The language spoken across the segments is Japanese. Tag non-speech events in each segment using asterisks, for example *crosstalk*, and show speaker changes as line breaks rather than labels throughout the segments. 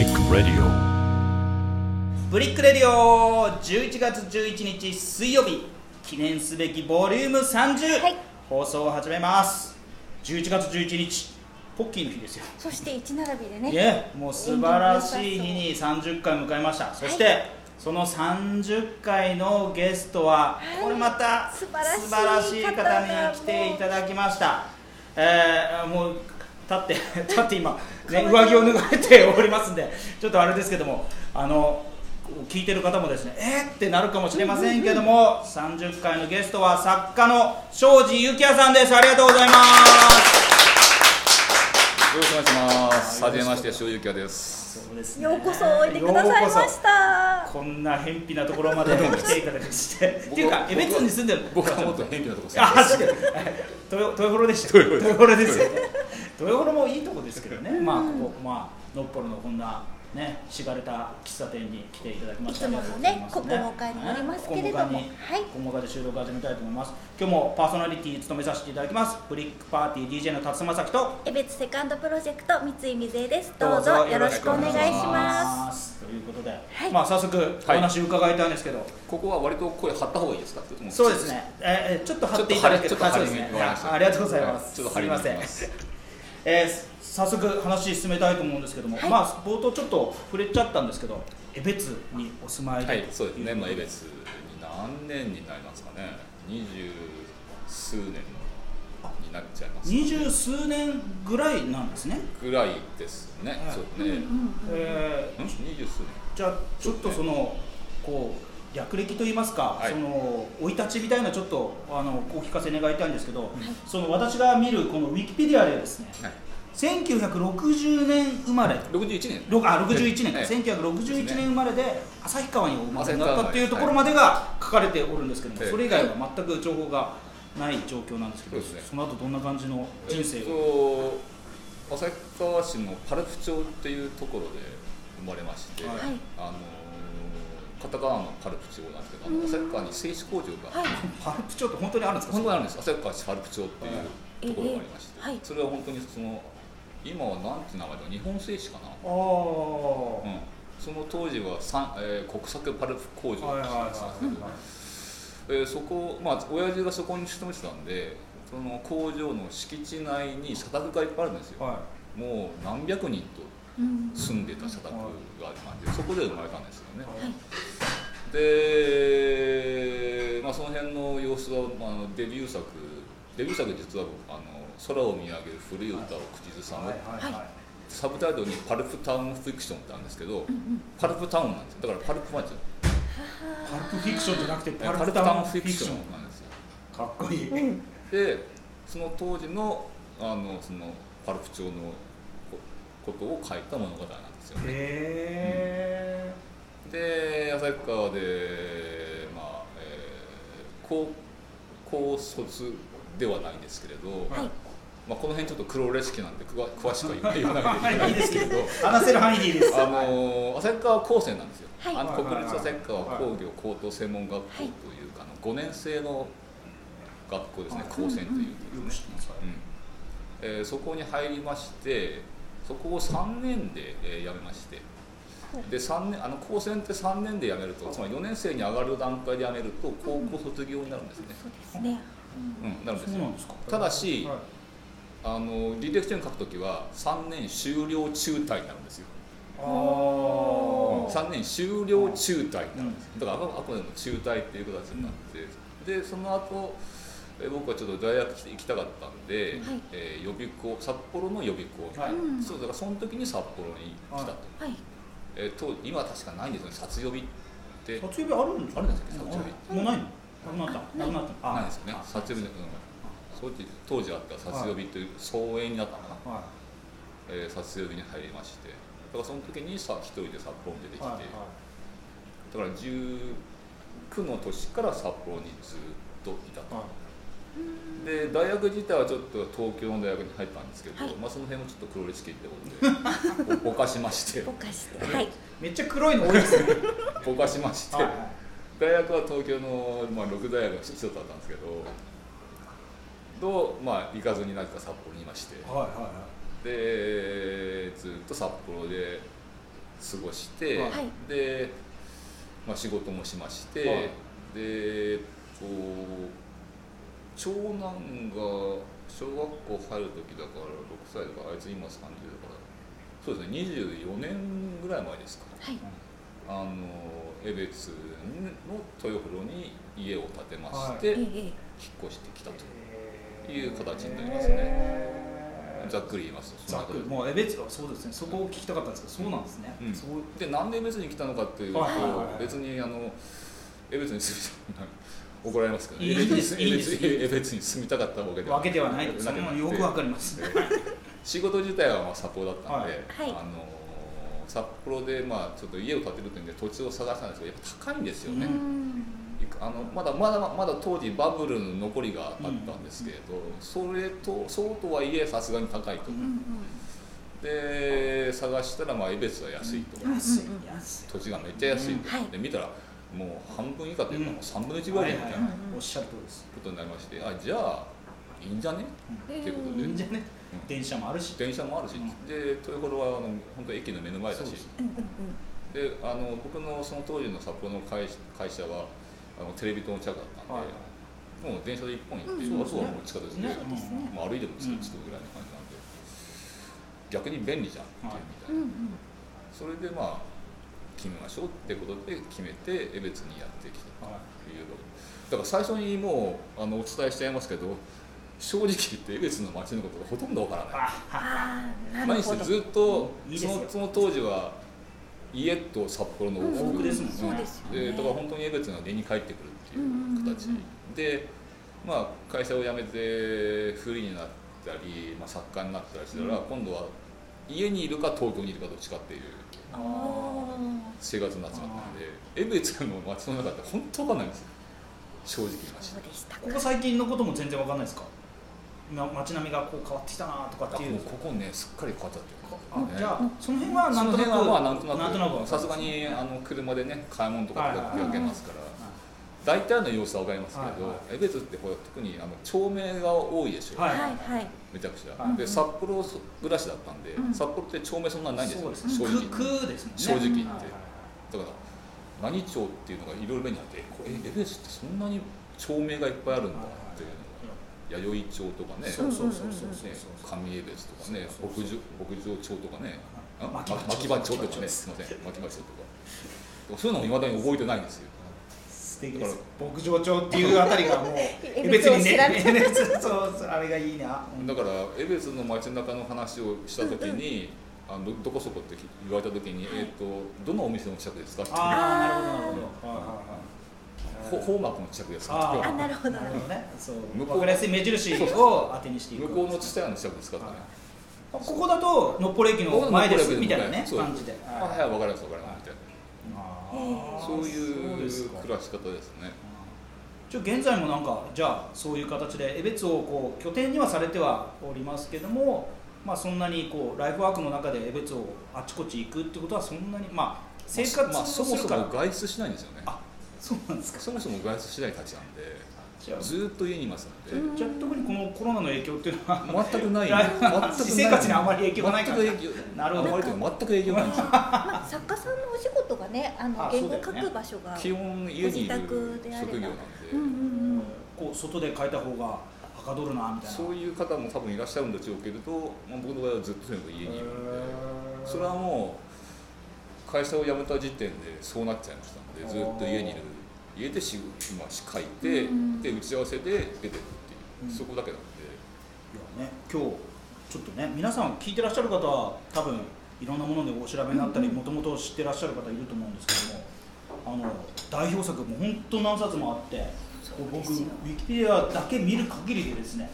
Brick Radio
ブリックレディオ11月11日水曜日記念すべきボリューム30、
はい。
放送を始めます。11月11日ポッキーの日ですよ。
そして一並びでね。
いえもう素晴らしい日に30回迎えました。そして、その30回のゲストは、
はい。
これまた
素晴らしい
素晴らしい方に来ていただきました。えー、もう立って *laughs* 立って今、ね、上着を脱がれておりますんでちょっとあれですけどもあの聞いてる方もですねえー、ってなるかもしれませんけども、30回のゲストは作家の庄司幸也さんです。ありがとうございます。
よろしくお願いします。はじめまして、塩ゆきやです。
そうですね
ようこそおいでくださいました。
こんな偏僻なところまで来ていただきまして。っていうか江別に住んでる
僕はもっと偏僻なとこ住んで
あ。確かに豊豊幌でした
豊
豊幌ですよね豊幌もいいとこですけどね。まあここまあのっぽろのこんなねしがれた喫茶店に来ていただきまして
いつものね。ここもかになりますけれども。
はい。
はい。
ここもかで収録始めたいと思います。今日もパーソナリティ務めさせていただきます。ブリックパーティー DJ の辰正樹と
江別セカンドプロジェクト三井瑞恵です。どうぞよろしくお願いします。
す。ということで、
はい。
まあ早速お話伺いたいんですけど、
ここは割と声張った方がいいですか？
そうです。ね、えー、ちょっと貼っていただけ
た
あありがとうございます、
はい。ちょっと張りに
すいませんえー早速話進めたいと思うんですけども、
はい
まあ冒頭ちょっと触れちゃったんですけど江別にお住まいで
はい、そうですね。まあ、江
と
別に何年になりますかね。二十数年になっちゃいます。
二十数年ぐらいなんですね、
ぐらいですね。
はい
そうね。二十数年。
じゃあちょっとそのこう略歴といいますか、
はい。
その生い立ちみたいなちょっとあのお聞かせ願いたいんですけど、その私が見るこのウィキペディアでですね
はい。
1960年生まれ。
六十一年。
ろあ61年。か、
はい。
1961年生まれで旭川にお生まれになったっていうところまでが書かれておるんですけども、
はい。
それ以外は全く情報がない状況なんですけど、
そすね。
その後どんな感じの人生
えっ
を、
と旭川市のパルプ町っていうところで生まれまして、
はい。
あのカタカナのパルプ町なんですけど、あの旭川に製紙工場が、
はい。
パルプ町って本当にあるんですか？
本当にあるんです旭川市パルプ町っていうところがありまして、
ええはい。
それは本当にその今はなんて名前だ日本製紙かな、
ああ、
うん、その当時はえー国策パルプ工場って言ってたんですけど、えーそこまあ親父がそこに勤めてたんでその工場の敷地内に社宅がいっぱいあるんですよ、
は
もう何百人と
うん
住んでた社宅がありましてそこで生まれたんですよね、
はい。
で、まあ、その辺の様子は、まああの、デビュー作デビュー作実は僕あの「空を見上げる古い歌を口ずさむ」
はいはいはい。
サブタイトルに「パルプタウンフィクション」ってあるんですけど、パルプタウンなんですよ。だからパルプマンですよ
パルプフィクションじゃなくてパルプ
タ
タウンフ
ィクショ
ン。
ンなんですよ。
かっこいい、
でその当時のあのそのパルプ町のこことを書いた物語なんですよね。
へ
で旭川でまあ、えー高高卒ではないんですけれど、
はい。
まあ、この辺ちょっと黒歴史なんで詳詳しくは言わないといけないんですけれど
ー *laughs* 話せる範囲でいいです。
あの旭川高専なんですよ、
はい。
あの
はい
国立旭川
はい
工業高等専門学校というか、あの5年生の学校ですね、高専という、
よく知ってます。
うん。えーそこに入りましてそこを3年で、えー辞めまして。で3年あの高専って3年で辞めるとつまり4年生に上がる段階で辞めると高校卒業になるんですね、
そうですね。
うん。なるんですよ。
そうなんですか。
ただし
はい。
あの履歴書に書くときは3年終了中退になるんですよ。
あー。
3年終了中退になるんです、だからあくあくまでも中退っていう形になって、でその後えー僕はちょっと大学行きたかったんで、
はい。
えー予備校札幌の予備校、
はい。
うん。
そうだからその時に札幌に来たと、
はい。
えーと今は確かないんですよね。札予備って。
卒業日あるんですか？
あるんですか卒業日
もうないの？なくなった。なくなった。
ないですよね。
あ
札予備の、うん、当時当時あった札予備という総営になったのかな、
は
えー札予備に入りまして。だからその時にさ一人で札幌に出てきて、
いはい。
だから19の年から札幌にずっといたと、
はい
で大学自体はちょっと東京の大学に入ったんですけど、
はい。
まあ、その辺もちょっと黒歴史ってことでぼ *laughs* ぼかしまして。
ぼかして。*laughs* はい。
めっちゃ黒いの多いですね。
ぼかしまして、
はいはい。
大学は東京の、まあ、六大学の一つだったんですけどどう、まあ、行かずになぜか札幌にいまして。
はいはいはい。
でずっと札幌で過ごして、
はい。
で、まあ、仕事もしまして、
はい。
でえっと長男が小学校入る時だから6歳だからあいつ今30だから。そうですね24年ぐらい前ですか。
はい。
あの江別の豊風呂に家を建てま
は
して、
ええ
引っ越してきたという形になりますね。ざっくり言いますと
ざっくり。もうえ別そうですね。そこを聞きたかったんですけどそうなんですね、
うん。
そう。
でなんで江別に来たのかっていうと、
はいはいはいはい。
別にあの江別に住みた怒られますけど
いいいいです
に住みたかったわけでは
わけではないです。そんなのよくわかります
で仕事自体はまあ札幌だったんで、
はい。
あの札幌でまあちょっと家を建てるっていうんで土地を探したんですけどやっぱ高いんですよね、あのまだまだまだ当時バブルの残りがあったんですけれど、それとそうとはいえさすがに高いと、
うんうん
で探したらまあ江別は安いと、
うん
安い安い。
土地がめっちゃ安いと、
うんはい。
で見たらもう半分以下というかもう3分の1ぐらいみたいな。
おっしゃる通りです。
ことになりましてあじゃあいいんじゃね？
ええ
っていうことで。
いいんじゃね？電車もあるし。
電車もあるし、
うん。
で豊頃はあの本当駅の目の前だし。
そうで
あの僕のその当時の札幌の会会社はあのテレビ塔の近くだったんで、
はい。
もう電車で1本行って、
うん。
あとはもう近くですね。
ね
まあ、歩いてもすぐ着くぐらいの感じなんで、逆に便利じゃんっていうみたいな、
うんうん。
それでまあ決めましょうってことで決めて江別にやってきた
は
というだから最初にもうあのお伝えしちゃいますけど正直言って江別の街のことがほとんどわからない。ずっとそのその当時は家と札幌の往復
往復ですもん。ね
で
だから本当に江別が家に帰ってくるっていう形、
うんうんうん。
で、まあ、会社を辞めてフリーになったり、まあ、作家になったりしたら、
うん。
今度は家にいるか東京にいるかどっちかっていう
あ
生活になっちまったんで江別の街の中って本当わかんないんですよ。正直言いま
あ
し
そうでした。か
ここ最近のことも全然わかんないですか？今街並みがこう変わってきたなとかっていう。
ここねすっかり変わっちゃってる
あじゃあその辺はなんとなく
辺はまあなんとな
く
くさすがにあの車でね買い物とか出かけますから。大体の様子は分かりますけど、
はいは
江別ってほら特にあの町名が多いでしょ、
はい。
はいはい
めちゃくちゃ、
はい。
で札幌暮らしだったんで、
うん。
札幌って町名そんなにないんですよ
す
正直。正直言って。だから何町っていうのがいろいろ目にあってこれ江別ってそんなに町名がいっぱいあるんだっていうの。が弥生町とかね
そうそうそうそうそう。
ね上江別とかね
そうそう
牧場牧場町とかねあ
牧場町
牧場町とかねすいません牧場町とか。そういうのもいまだに覚えてないんですよ。
素敵です牧場町っていうあたりがもう *laughs*
え
別にね *laughs* そうそうあれがいいなう。ん
だから江別の街中の話をした時に、あのどどこそこって言われた時に、えっ、とどのお店の近くですかって
ああなるほどなるほど。はいはいはい
ほ方角の近くですか
あ
なるほど
なるほど。ね。そう。
向こう
やすい目印を当てにしていく。
向こうの蔦屋の近くですかってね、
ここだとのっぽろ駅の前ですみたいなね
そう。
感じで。
あはいわかりますわかりますそうい
そう
暮らし方ですね。
ちょ現在もなんかじゃあそういう形で江別をこう拠点にはされてはおりますけども、まあ、そんなにこうライフワークの中で江別をあちこち行くってことはそんなにまあ生活
まあ、
を
そもそも外出しないんですよね。
あそうなんですか。
そもそも外出しないたちなんで
じゃあ
ずーっと家にいますので、
うん。
じゃあ特にこのコロナの影響っていうのは
全くない。
いや
全くない
私生活にあまり影響がないから。
全く影響。
なるほど。
全く影響ないんです。よ
まあ作家さんのお仕事がねあの
あ
原
そうだよね。
稿書く場所が
基本家にいる
ご自宅であれば。
職業なんで、
うんうんうん。
こう外で書いた方がはかどるなみたいな。
そういう方も多分いらっしゃるんでしょうけれど、まあ、僕の場合はずっととにかく家にいる。んでそれはもう会社を辞めた時点でそうなっちゃいましたのでずっと家にいる家で仕事、まあ、書いて、
うん。
で打ち合わせで出てるっていう、
うん。
そこだけなんで。
いやね今日ちょっとね皆さん聞いてらっしゃる方は多分いろんなものでお調べになったりもともと知ってらっしゃる方いると思うんですけどもあの代表作も本当何冊もあってこう僕ウィキペディアだけ見る限りでですね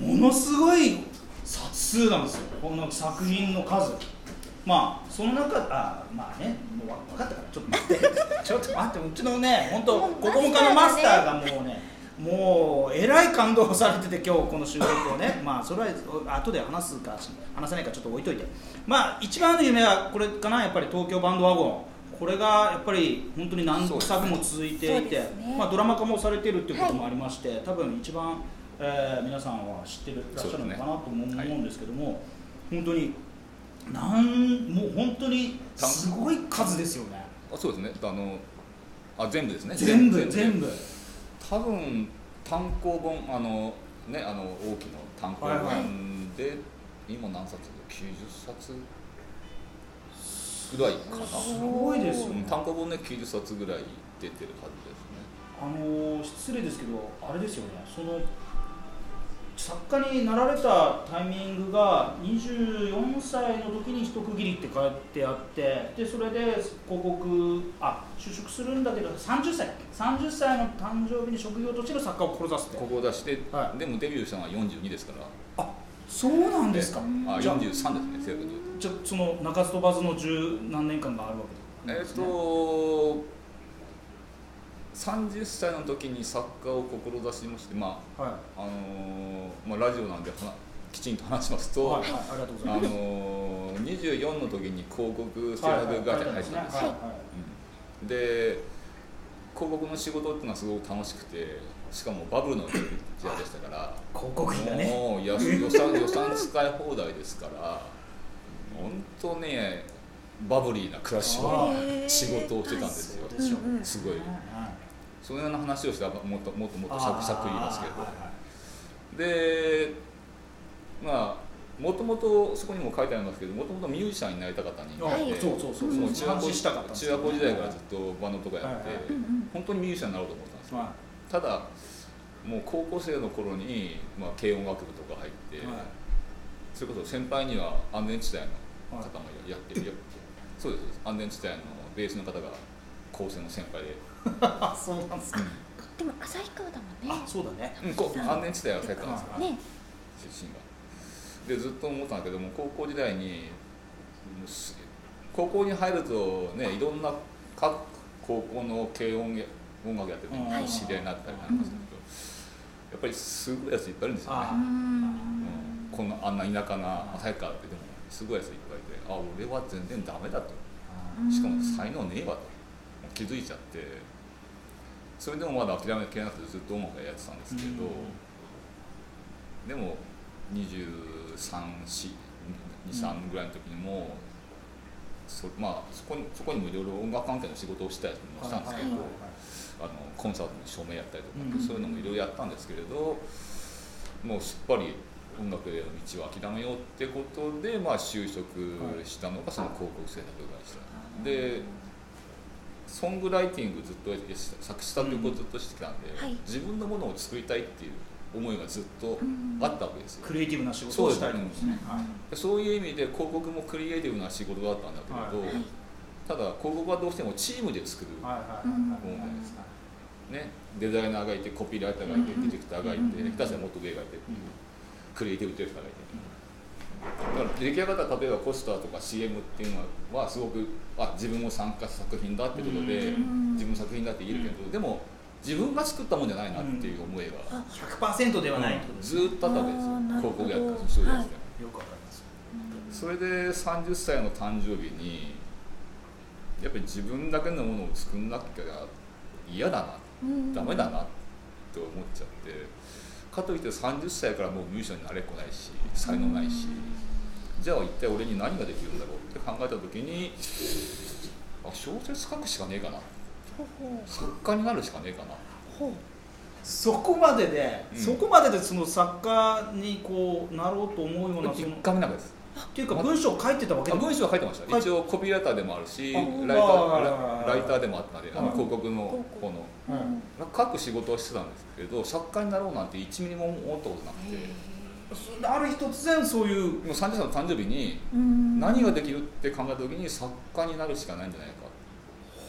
ものすごい冊数なんですよ。この作品の数まあその中あまあねもうわ分かったからちょっと待って。ちょっと待ってうちのね本当
もう
子供科のマスターがもうねもうえらい感動されてて今日この収録をね。まあそれは後で話すか話さないかちょっと置いといて。まあ一番の夢はこれかなやっぱり東京バンドワゴン。これがやっぱり本当に何作も続いていて、
ね。
まあ、ドラマ化もされてるっていうこともありまして、多分一番、えー皆さんは知ってるらっしゃるのかなとも思うんですけども、本当になんもう本当にすごい数ですよね。
あそうですね。あのあ全部ですね。
全部全部。
多分単行本あのねあの大きな単行
はいはい。
本で、今何冊90冊ぐらいかな。
すごいですよね。
うん単行本ね90冊ぐらい出てるはずですね。
あの失礼ですけどあれですよね。その作家になられたタイミングが24歳の時に一区切りって書いてあってでそれで広告あ就職するんだけど30歳だっけ？30歳の誕生日に職業としての作家を志すって。
ここを出して、
はい。
でもデビューしたのは42ですから。
あそうなんですか？
あ
じゃあ
43ですね正確に言うと。
じゃあその鳴かず飛ばずの十何年間があるわけ
えっ、
ですね
と30歳の時に作家を志しましてま
はい。
ああのーまあ、ラジオなんできちんと話しますと、
はいはいありがとうござい
あ
ます。
のー、24の時に広告制作会社に入ったんですよ、うん。で広告の仕事っていうのはすごく楽しくてしかもバブルの時代でしたから。*laughs*
広告費がね。
もう予予算予算使い放題ですから本当ねバブリーな暮らしを仕事をしてたんですよ。すごいそのような話をしたらもっともっともっと
あ
シャクシャク言いますけど。
はいはい。
でまあもともとそこにも書いてありますけどもともとミュージシャンになりたかった人間
はい
で
そうそうそう
もう。
そう
中学校時代からずっとバンドとかやって、本当にミュージシャンになろうと思ったんですよ、
は
ただもう高校生の頃に、まあ、軽音楽部とか入って、
いはい。
それこそ先輩には安全地帯の
はい
方もやってる、そうです安全地帯のベースの方が高専の先輩で、
あ *laughs* そうなんですか。
でも旭川だもんね。
あそうだね。
うん、こ安全地帯は埼玉ですよ
はい
ね
出身が。でずっと思ったんだけども高校時代に高校に入るとねい。ろんな各高校の軽音や音楽やってるの
はい。
に知り合いになったりなんかすると、やっぱりすごいやついっぱいいるんですよね。
あ
う、ん
うん。こんなあんな田舎な旭川ってでもすごいやついっぱいいてあ俺は全然ダメだと。しかも才能ねえわと。気づいちゃってそれでもまだ諦めきれなくてずっと音楽やってたんですけど、でも2323ぐらいの時にもそ,、まあ、そこにそこにもいろいろ音楽関係の仕事をしたりもしたんですけど、
はい
あのコンサートの照明やったりとか、
うん。
そういうのもいろいろやったんですけれどもうすっぱり音楽への道は諦めようってことで、まあ、就職したのがその広告制作会社、でソングライティングずっと作詞作曲をずっとしてきたんで、
はい。
自分のものを作りたいっていう思いがずっと
うん。
あったわけですよ、
クリエイティブな仕事をしたいんですね。はい。
そういう意味で広告もクリエイティブな仕事だったんだけれど、
はい。
はい
ただ広告はどうしてもチームで作る、ものじゃないですかね、デザイナーがいてコピーライターがいて、
うん
ディレクターがいて、
うん
下手したら元芸がいてっていう、クリエイティブディレクターがいて、だから出来上がった例えばポスターとか CM っていうのはすごくあ自分も参加した作品だってことで、
うん。
自分の作品だって言えるけど、でも自分が作ったもんじゃないなっていう思いが、
あ
100%ではないとですね。
ずーっとあったわけですよ。
あーなるほど。
広告やったらそうですね、
はい。
よくわかります
それで30歳の誕生日にやっぱり自分だけのものを作んなきゃ嫌だな
うん
ダメだなって思っちゃってかといって30歳からもうミュージシャンになれっこないし才能ないしじゃあ一体俺に何ができるんだろうって考えた時にあ小説書くしかねえかな。作家になるしかねえかな。
そこまでで、
うん。
そこまででその作家にこうなろうと思うようなその
1回目なんかです。
っていうか文章を書いてたわけ
文章は書いてました、
はい。
一応コピーライターでもあるしラ
あ
イターラライターでもあったのであの
はい
広告の方の。
うん。
書く仕事をしてたんですけど作家になろうなんて1ミリも思ったことなくて
ある日突然そういう
もう30歳の誕生日に
うん。
何ができるって考えた時に作家になるしかないんじゃないか。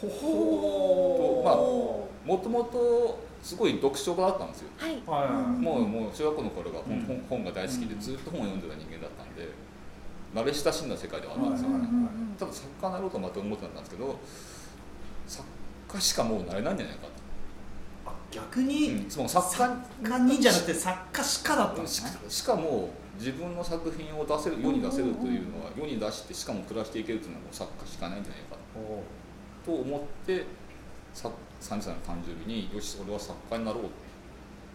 ほ
まあもともとすごい読書家だったんですよ。
はい。
もうもう中学校の頃が本,、
うん。
本が大好きでずっと本を読んでた人間だったんで慣れ親しんだ世界ではあったんですよ、
はいはいはい
ただ作家になろうとまた思ってたんですけど作家しかもうなれないんじゃないか
逆に、
うん、その作家
にじゃなくて作家しかだったんです
し
ね
しかも自分の作品を出せる世に出せるというのは世に出してしかも暮らしていけるというのはもう作家しかないんじゃないかと。思ってさ30歳の誕生日によし俺は作家になろうっ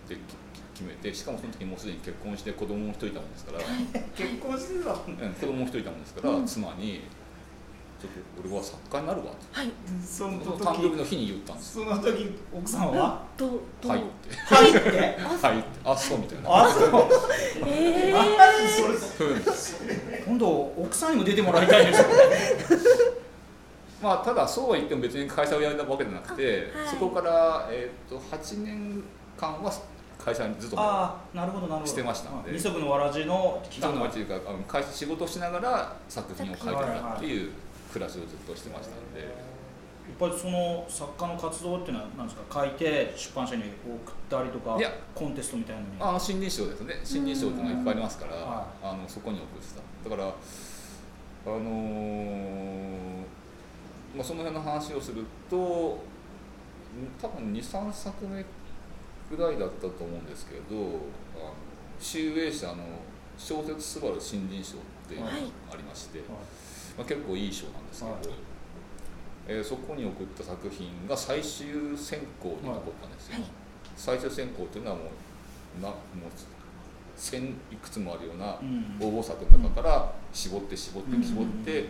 てき決めてしかもその時もうすでに結婚して子供も一人いたもんですから、*laughs*
結婚してた
うん子供も一人いたもんですから、妻に「ちょっと俺は作家になるわ」と
はい。
その
その誕生日
時
の日に言ったんです。
その時奥さんは？
ど「ど
はい」って。
入って「
はい」って「あそう」みたいな。
あそう。
えー、
あ *laughs* それ
うん
今度奥さんにも出てもらいたいんですよね。
まあただそうは言っても別に会社を辞めたわけじゃなくて、
はい。
そこから、えー、と8年間は会社にずっと
ああなるほどなるほど。
してましたんで。
二足のわらじの期
期間のうちいうかあの会社仕事をしながら作品を書いてたっていう暮らしをずっとしてましたんで、
やっぱりその作家の活動っていうのは何ですか？書いて出版社に送ったりとか
いや。
コンテストみたいなのに
あの新人賞ですね。新人賞っていうのがいっぱいありますから、
は
あのそこに送ってた。だからあのーまあ、その辺の話をするとん多分23作目ぐらいだったと思うんですけどあの集英社の小説すばる新人賞っていうのがありまして、まあ、結構いい賞なんですけど、
はい。
えーそこに送った作品が最終選考に残ったんですよ、
はい。
最終選考っていうのはもうなもう千いくつもあるような
うん
応募作の中から絞って絞って
うん
絞って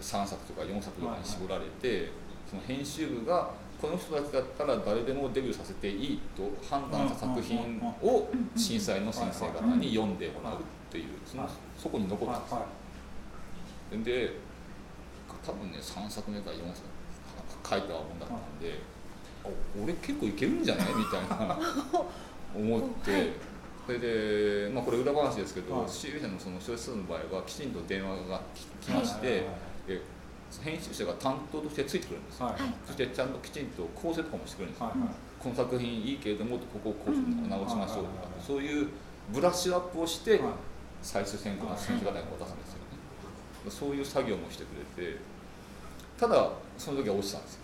3作とか4作とかに絞られてその編集部がこの人たちだったら誰でもデビューさせていいと判断した作品を審査員の先生方に読んでもらうっていうその
はい
そこに残ったんですよ。
は
で多分ね3作目か4作書いたもんだったんで、あ俺結構いけるんじゃない？みたいな *laughs* 思って、
はい。
それで、まあ、これ裏話ですけど、
はい。
集英社のその小説の場合はきちんと電話が来来まして、
はい。はい
で編集者が担当としてついてくるんですよ、
はい。はい。
そしてちゃんときちんと構成とかもしてくれるんですよ、
はいはい。
この作品いいけれどもここをこう
うん
直しましょうとか、
はいはいはい
そういうブラッシュアップをして、
はい。
最終選考の先生方に渡すんですよ。ね、そういう作業もしてくれてただその時は落ちたんですよ。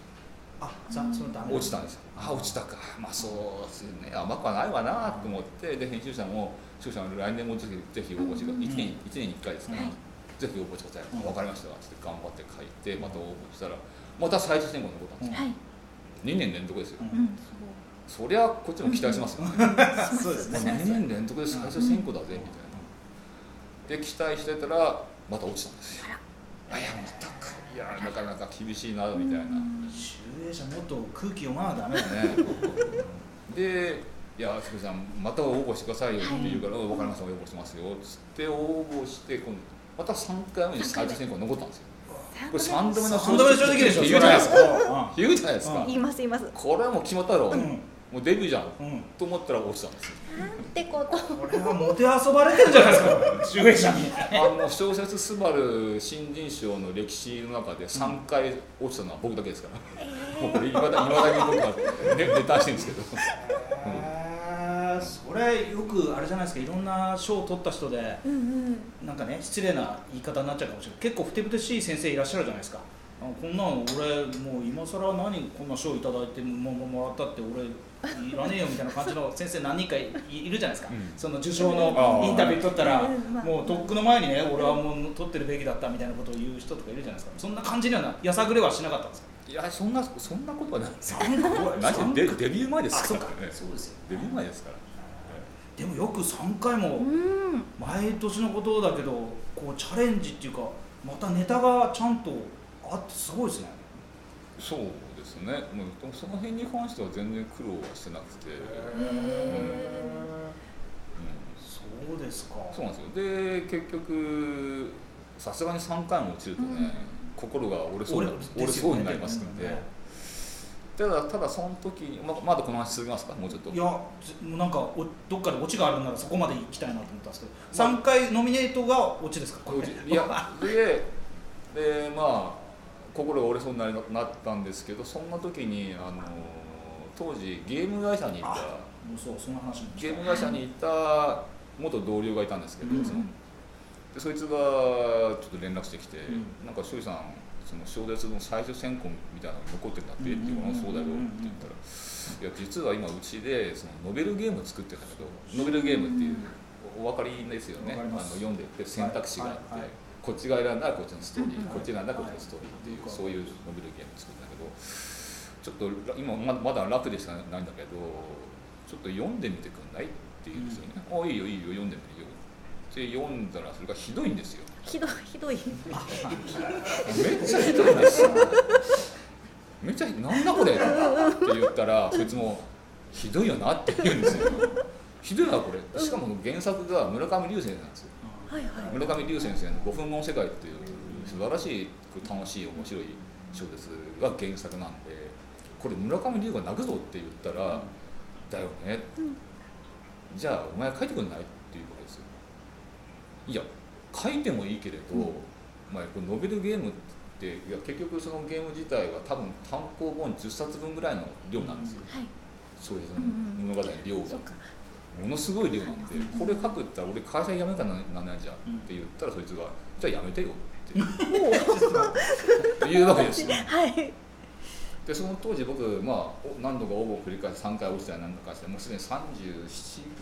あじゃあそのダメ
落ちたんですよ。あ落ちたか。まあそうですね。甘くはないわなと思ってで編集者も視聴者も来年もぜひぜひ応募してください、
うん。
1年一年に1回ですから、
はい。
ぜひ応募してください、
うん。
分かりました。って頑張って書いてまた応募したらまた最終選考に残ったんですよ、
はい。
2年連続ですよ、
うん。
うん
そりゃこっちも期待しますよ、*laughs*
そうですね。
2年連続で最終選考だぜみたいな。で期待してたらまた落ちたんですよ。あいやまたかい。やなかなか厳しいなみたいな、
集英社もっと空気読まなダメだね。
ね、で「いやすみさんまた応募してくださいよ」って言うから「分かりました応募しますよ」っつって応募して今度また3回目に最終選考残ったんですよ。これ3度目の
三度目の正直でしょ
言うじゃないですか。
か
言うじゃないですか。
うん
言います言います。
これはもう決まったろ、
うん
もうデビューじゃん。
うん。
と思ったら落ちたんですよ。
なんてこと。
これはもてあそばれてるじゃないですか。集英社に。
あの小説「すばる新人賞」の歴史の中で3回落ちたのは僕だけですから、もうこれいまだいまだに僕はネネタしてるんですけど。
それよくあれじゃないですか。いろんな賞を取った人で
うんうん。
なんかね失礼な言い方になっちゃうかもしれない。結構ふてぶてしい先生いらっしゃるじゃないですか。あこんなの俺もう今更何こんな賞いただいてもももらったって俺いらねえよみたいな感じの先生何人かいいるじゃないですか、
うん。
その受賞のインタビュー取ったらもうとっくの前にね俺はもう取ってるべきだったみたいなことを言う人とかいるじゃないですか。そんな感じにはなやさぐれはしなかったんですか？
いやそんなそんなことはないですよ。デデビュー前です
か
からね。
そうですよ。
デビュー前ですから。
でもよく3回も
うん。
毎年のことだけどこうチャレンジっていうかまたネタがちゃんとあってすごいですね。
そうですね。もうその辺に関しては全然苦労はしてなくて、
そうですか。
うん、そうなんですよ。で結局さすがに3回も落ちるとね、
うん。
心が折れそうにな
折
折れそうになりますので、
うん
ただただその時にままだこの話続きますか？もうちょっと。
いやずもうなんかおどっかでオチがあるならそこまで行きたいなと思ったんですけど3回ノミネートがオチですか？これ。
いやででまあ心が折れそうになりなったんですけどそんな時にあの当時ゲーム会社にいたゲーム会社にいた元同僚がいたんですけど、
うん。
そのでそいつがちょっと連絡してきて、
うん。
なんか庄司さんその小説の最終選考みたいなの残ってるんだって、っていう
うんうん。うんうん
そうだよって言ったら、いや実は今うちでそのノベルゲーム作ってるんだけどノベルゲームっていうお分かりですよね。あの読んでって選択肢があって、
はいはいはい
こっちが選んだらこっちのストーリー、
うん
こっちが選んだらこっちのストーリーっていう、
はい。
そういうノベルゲーム作ったんだけどちょっと今ままだ楽でしかないんだけどちょっと読んでみてくんないってって言うんですよね「あいいよいいよ読んでみるよ」って読んだらそれがひどいんですよ。
ひどいひどい。
めっちゃひどいんですよめっちゃなんだこれって言ったらそいつも「ひどいよな」って言うんですよ。ひどいなこれ。しかも原作が村上龍先生なんですよ村上龍先生の「5分後の世界」っていう素晴らしい楽しい面白い小説が原作なんでこれ村上龍が泣くぞって言ったら「だよね」
うん。
じゃあお前書いてくんないっていうことですよ。いや書いてもいいけれど、まあ、これノベルゲームっていや結局そのゲーム自体は多分単行本10冊分ぐらいの量なんですよ、
はい。
そういうその物語の量がものすごい量なんでこれ書くったら俺会社辞めるかななんないじゃんって言ったらそいつが「じゃあ辞めてよ」って言うわけですよ
はい
でその当時僕、まあ、お何度か応募を繰り返して3回落ちたり何度かしてもうすでに37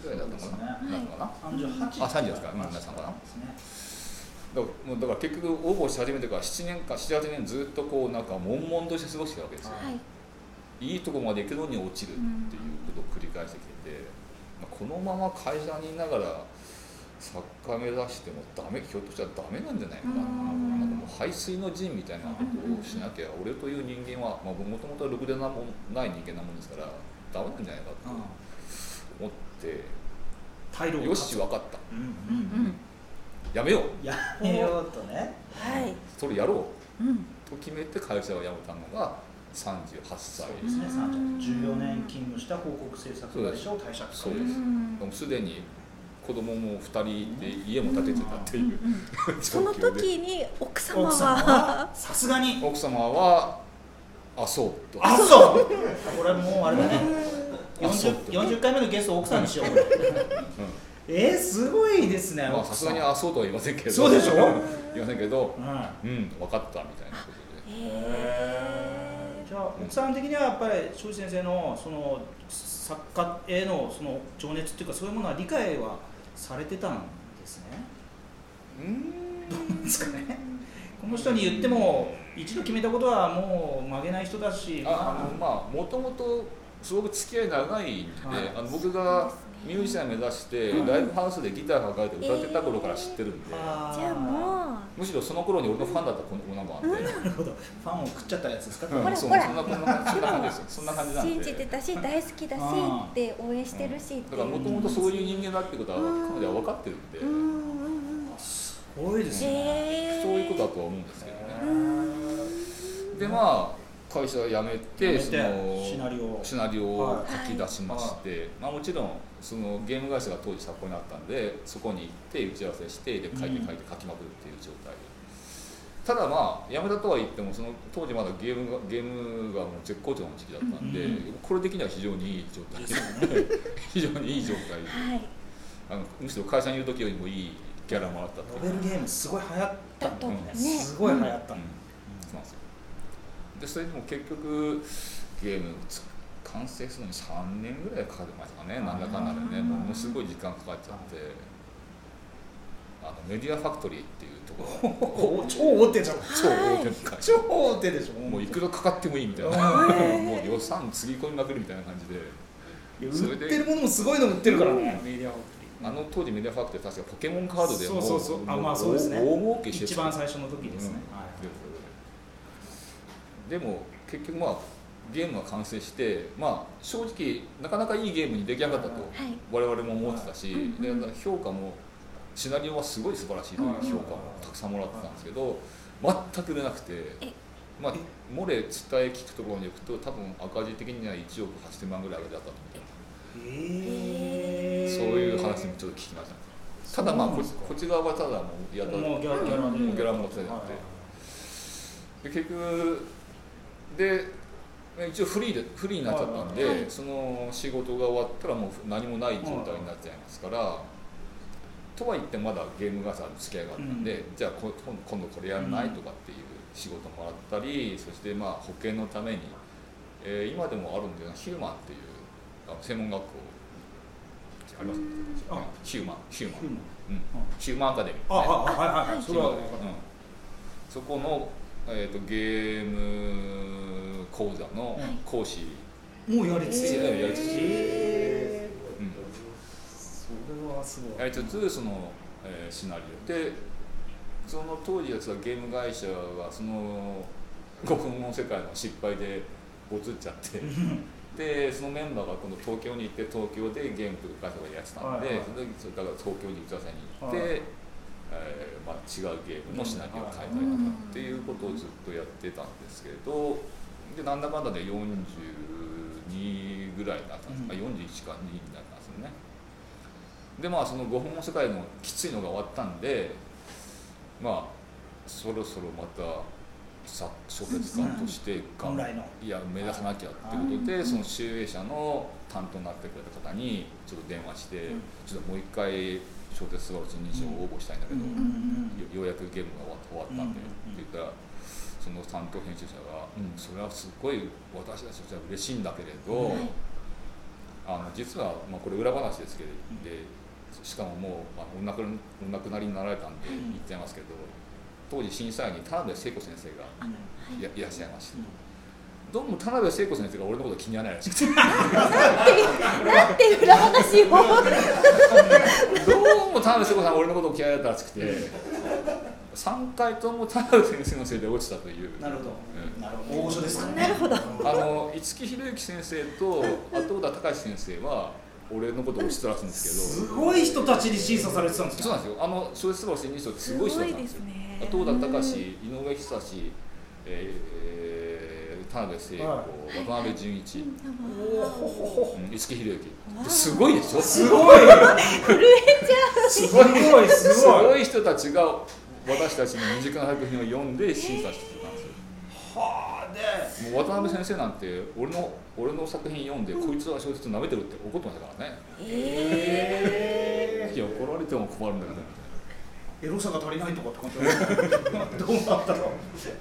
ぐらいだったのかな,、
そう
なのかな
三十八。
あ30ですかうん皆さんかなだからだから結局応募し始めてから7年間78年ずっとこうなんか悶々として過ごしてたわけですよ
はい
いいとこまで行くのに落ちるっていうことを繰り返してきてて、まあこのまま会社にいながら作家目指してもダメひょっとしたらダメなんじゃないかな。
うん。
なんかもう排水の陣みたいなことをしなきゃ俺という人間はもともとろくでなもない人間なもんですからダメなんじゃないかと思ってよし分かった。
うん
うんうん。
やめよう。
やめようとね。
はい。
それやろう。
うん。
と決めて会社を辞めたのが38歳
ですね。三十十四年勤務した広告制作会社を退社
そうです。
うん。
もうすでに子供も2人いて家も建ててたっていう。
うん *laughs* その時に奥様は？
はさすがに。
奥様はあそうと。
あ、そう。これもうあれだね。
あそう
四十四十回目のゲスト奥さんにしよう。これ *laughs* えー、すごいですね。
まあさすがにあそうとは言いませんけど。
そうでしょ？*laughs*
言いませんけど。
うん。
うん分かったみたいなことで。
へ
じゃあ奥さん的にはやっぱり庄司先生のその作家へのその情熱っていうかそういうものは理解はされてたんですね？
うん
どうなんですかね？*laughs* この人に言っても一度決めたことはもう曲げない人だし、
ああのまあもともとすごく付き合い長いんで、
はい
あの僕がミュージシャン目指してライブハウスでギター抱えて歌ってた頃から知ってるんで、
じゃあも
むしろその頃に俺のファンだった子もなんかあって、
なるほど。ファンを食っちゃったやつですか？
うん
ほらほら。
そんなそんな感じな感じですよそんな感じ
う
なんで。
信じてたし大好きだしって応援してるし
だからもともとそういう人間だってことは彼女は分かってるんで、
うんうんうん
すごいですね。
そういうことだとは思うんですけどね、
うん。
でまあ会社を辞めて
辞めて
その
シナリオ。を
シナリオを書き出しまして、
は
まあ、もちろんそのゲーム会社が当時札幌にあったんでそこに行って打ち合わせしてで書いて
うん
書いて書きまくるっていう状態。で、ただまあ辞めたとは言ってもその当時まだゲームがゲームがもう絶好調の時期だったんで、
うん
これ的には非常にいい状態。*laughs* 非常にいい状態。で
はい。
あのむしろ会社にいる時よりもいいギャラもらった
ノベルゲームすごい流行ったんだよね。
だとね
すごい流行った。
うん。そうなんですよでそれでも結局ゲームつ完成するのに3年ぐらいかかりましたかねなんだかんだでねものすごい時間かかっちゃって。あのメディアファクトリーっていうところ。
お超大手じゃん。
超大手の会社。
超大手でしょ。
もういくらかかってもいいみたいな。
うん。*laughs*
もう予算つぎ込みまくるみたいな感じで。
売ってるものもすごいの売ってるからね。メディアファクトリー。
あの当時メディアファクトリー確かポケモンカードでも
そうそうそう。あ
も
まあそうですね。
大儲けしてた。
一番最初の時ですね。
うん。
はい
でも結局まあゲームが完成してまあ正直なかなかいいゲームに出来上がったと
はい。
我々も思ってたし、
うん
で評価もシナリオはすごい素晴らしいという評価もたくさんもらってたんですけど全く売れなくて
え。
まあ漏れ伝え聞くところに行くと多分赤字的には1億8000万ぐらい上げだったと思
へー。
うそういう話もちょっと聞きました。ただまあここっち側はただもうやだ
もうギャラギャラで
もうギャラも落ちてなくて。で結局で一応フリーでフリーになっちゃったんで、
はいはい
その仕事が終わったらもう何もない状態になっちゃいますから、とは言ってまだゲーム会社の付き合いがあったんで、じゃあこ今今度これやらないとかっていう仕事もらったりそしてまあ保険のために、えー今でもあるんだよなヒューマンっていう専門学校あります？
あ
ヒューマン。ヒューマン、
ヒューマン。
うん、ヒューマン。アカデミー、
あ、あ、はいはいはい。それは
うん。そこの、えー、とゲーム講座の講師、
もうやりつつ。
へー
やりつつ。
へ
うん
ーすごい。
やりつつその、えーシナリオで。その当時やってたゲーム会社がその5分の世界の失敗でボツっちゃって。でそのメンバーが今度東京に行って東京でゲームとか会社がやってたんで、
はい。はい
それでそれだから東京に打ち合わせに行って、
はい
えーまあ、違うゲームのシナリオを変えたりとかっていうことをずっとやってたんですけどでなんだかんだで42ぐらいになったんです、
うん。
あ41か2になったんですよね。でまあその5本の世界のきついのが終わったんでまあそろそろまたさ小説家としてが
本来の
いや目指さなきゃってことでその集英社の担当になってくれた方にちょっと電話して、
うん。
ちょっともう一回小説家の新人賞を応募したいんだけど、
うん
よようやくゲームが終わったんで、
うん
って言ったらその担当編集者が「うんそれはすごい私たちとしては嬉しいんだけれど、
はい。
あの実は、まあ、これ裏話ですけど、でしかももう、まあ、お亡くお亡くなりになられたんで言っちゃいますけど当時審査員に田辺聖子先生がい。らっしゃいまして。どうも田辺聖子先生が俺のこと気にならないらしくて。
なんて裏話を。
どうも田辺聖子さんが俺のことを嫌いだったらしくて。3回とも田辺先生のせいで落ちたという。
なるほど、
うん。
なるほど。大御所ですか
なるほど。
あの五木ひろゆき先生と後田隆先生は俺のことを落ちたらしいんですけど。
すごい人たちに審査されてたんです
そうなんですよ。あの小説家の新人賞ってすごい人だったんですよ。
ね。
後田隆井上久志、えーえー田辺聖子、
は
渡辺淳一、五木ひろゆき。すごいでしょ？
すごい震えちゃう。すごいす
す
ごい。
ごい人たちが私たちの身近な作品を読んで審査してたんですよ。
はあで
もう渡辺先生なんて俺の俺の作品読んで、こいつは小説舐めてるって怒ってましたからね。
え
いや怒られても困るんだけど
エロさが足りないとかって感じ *laughs* どうなったの？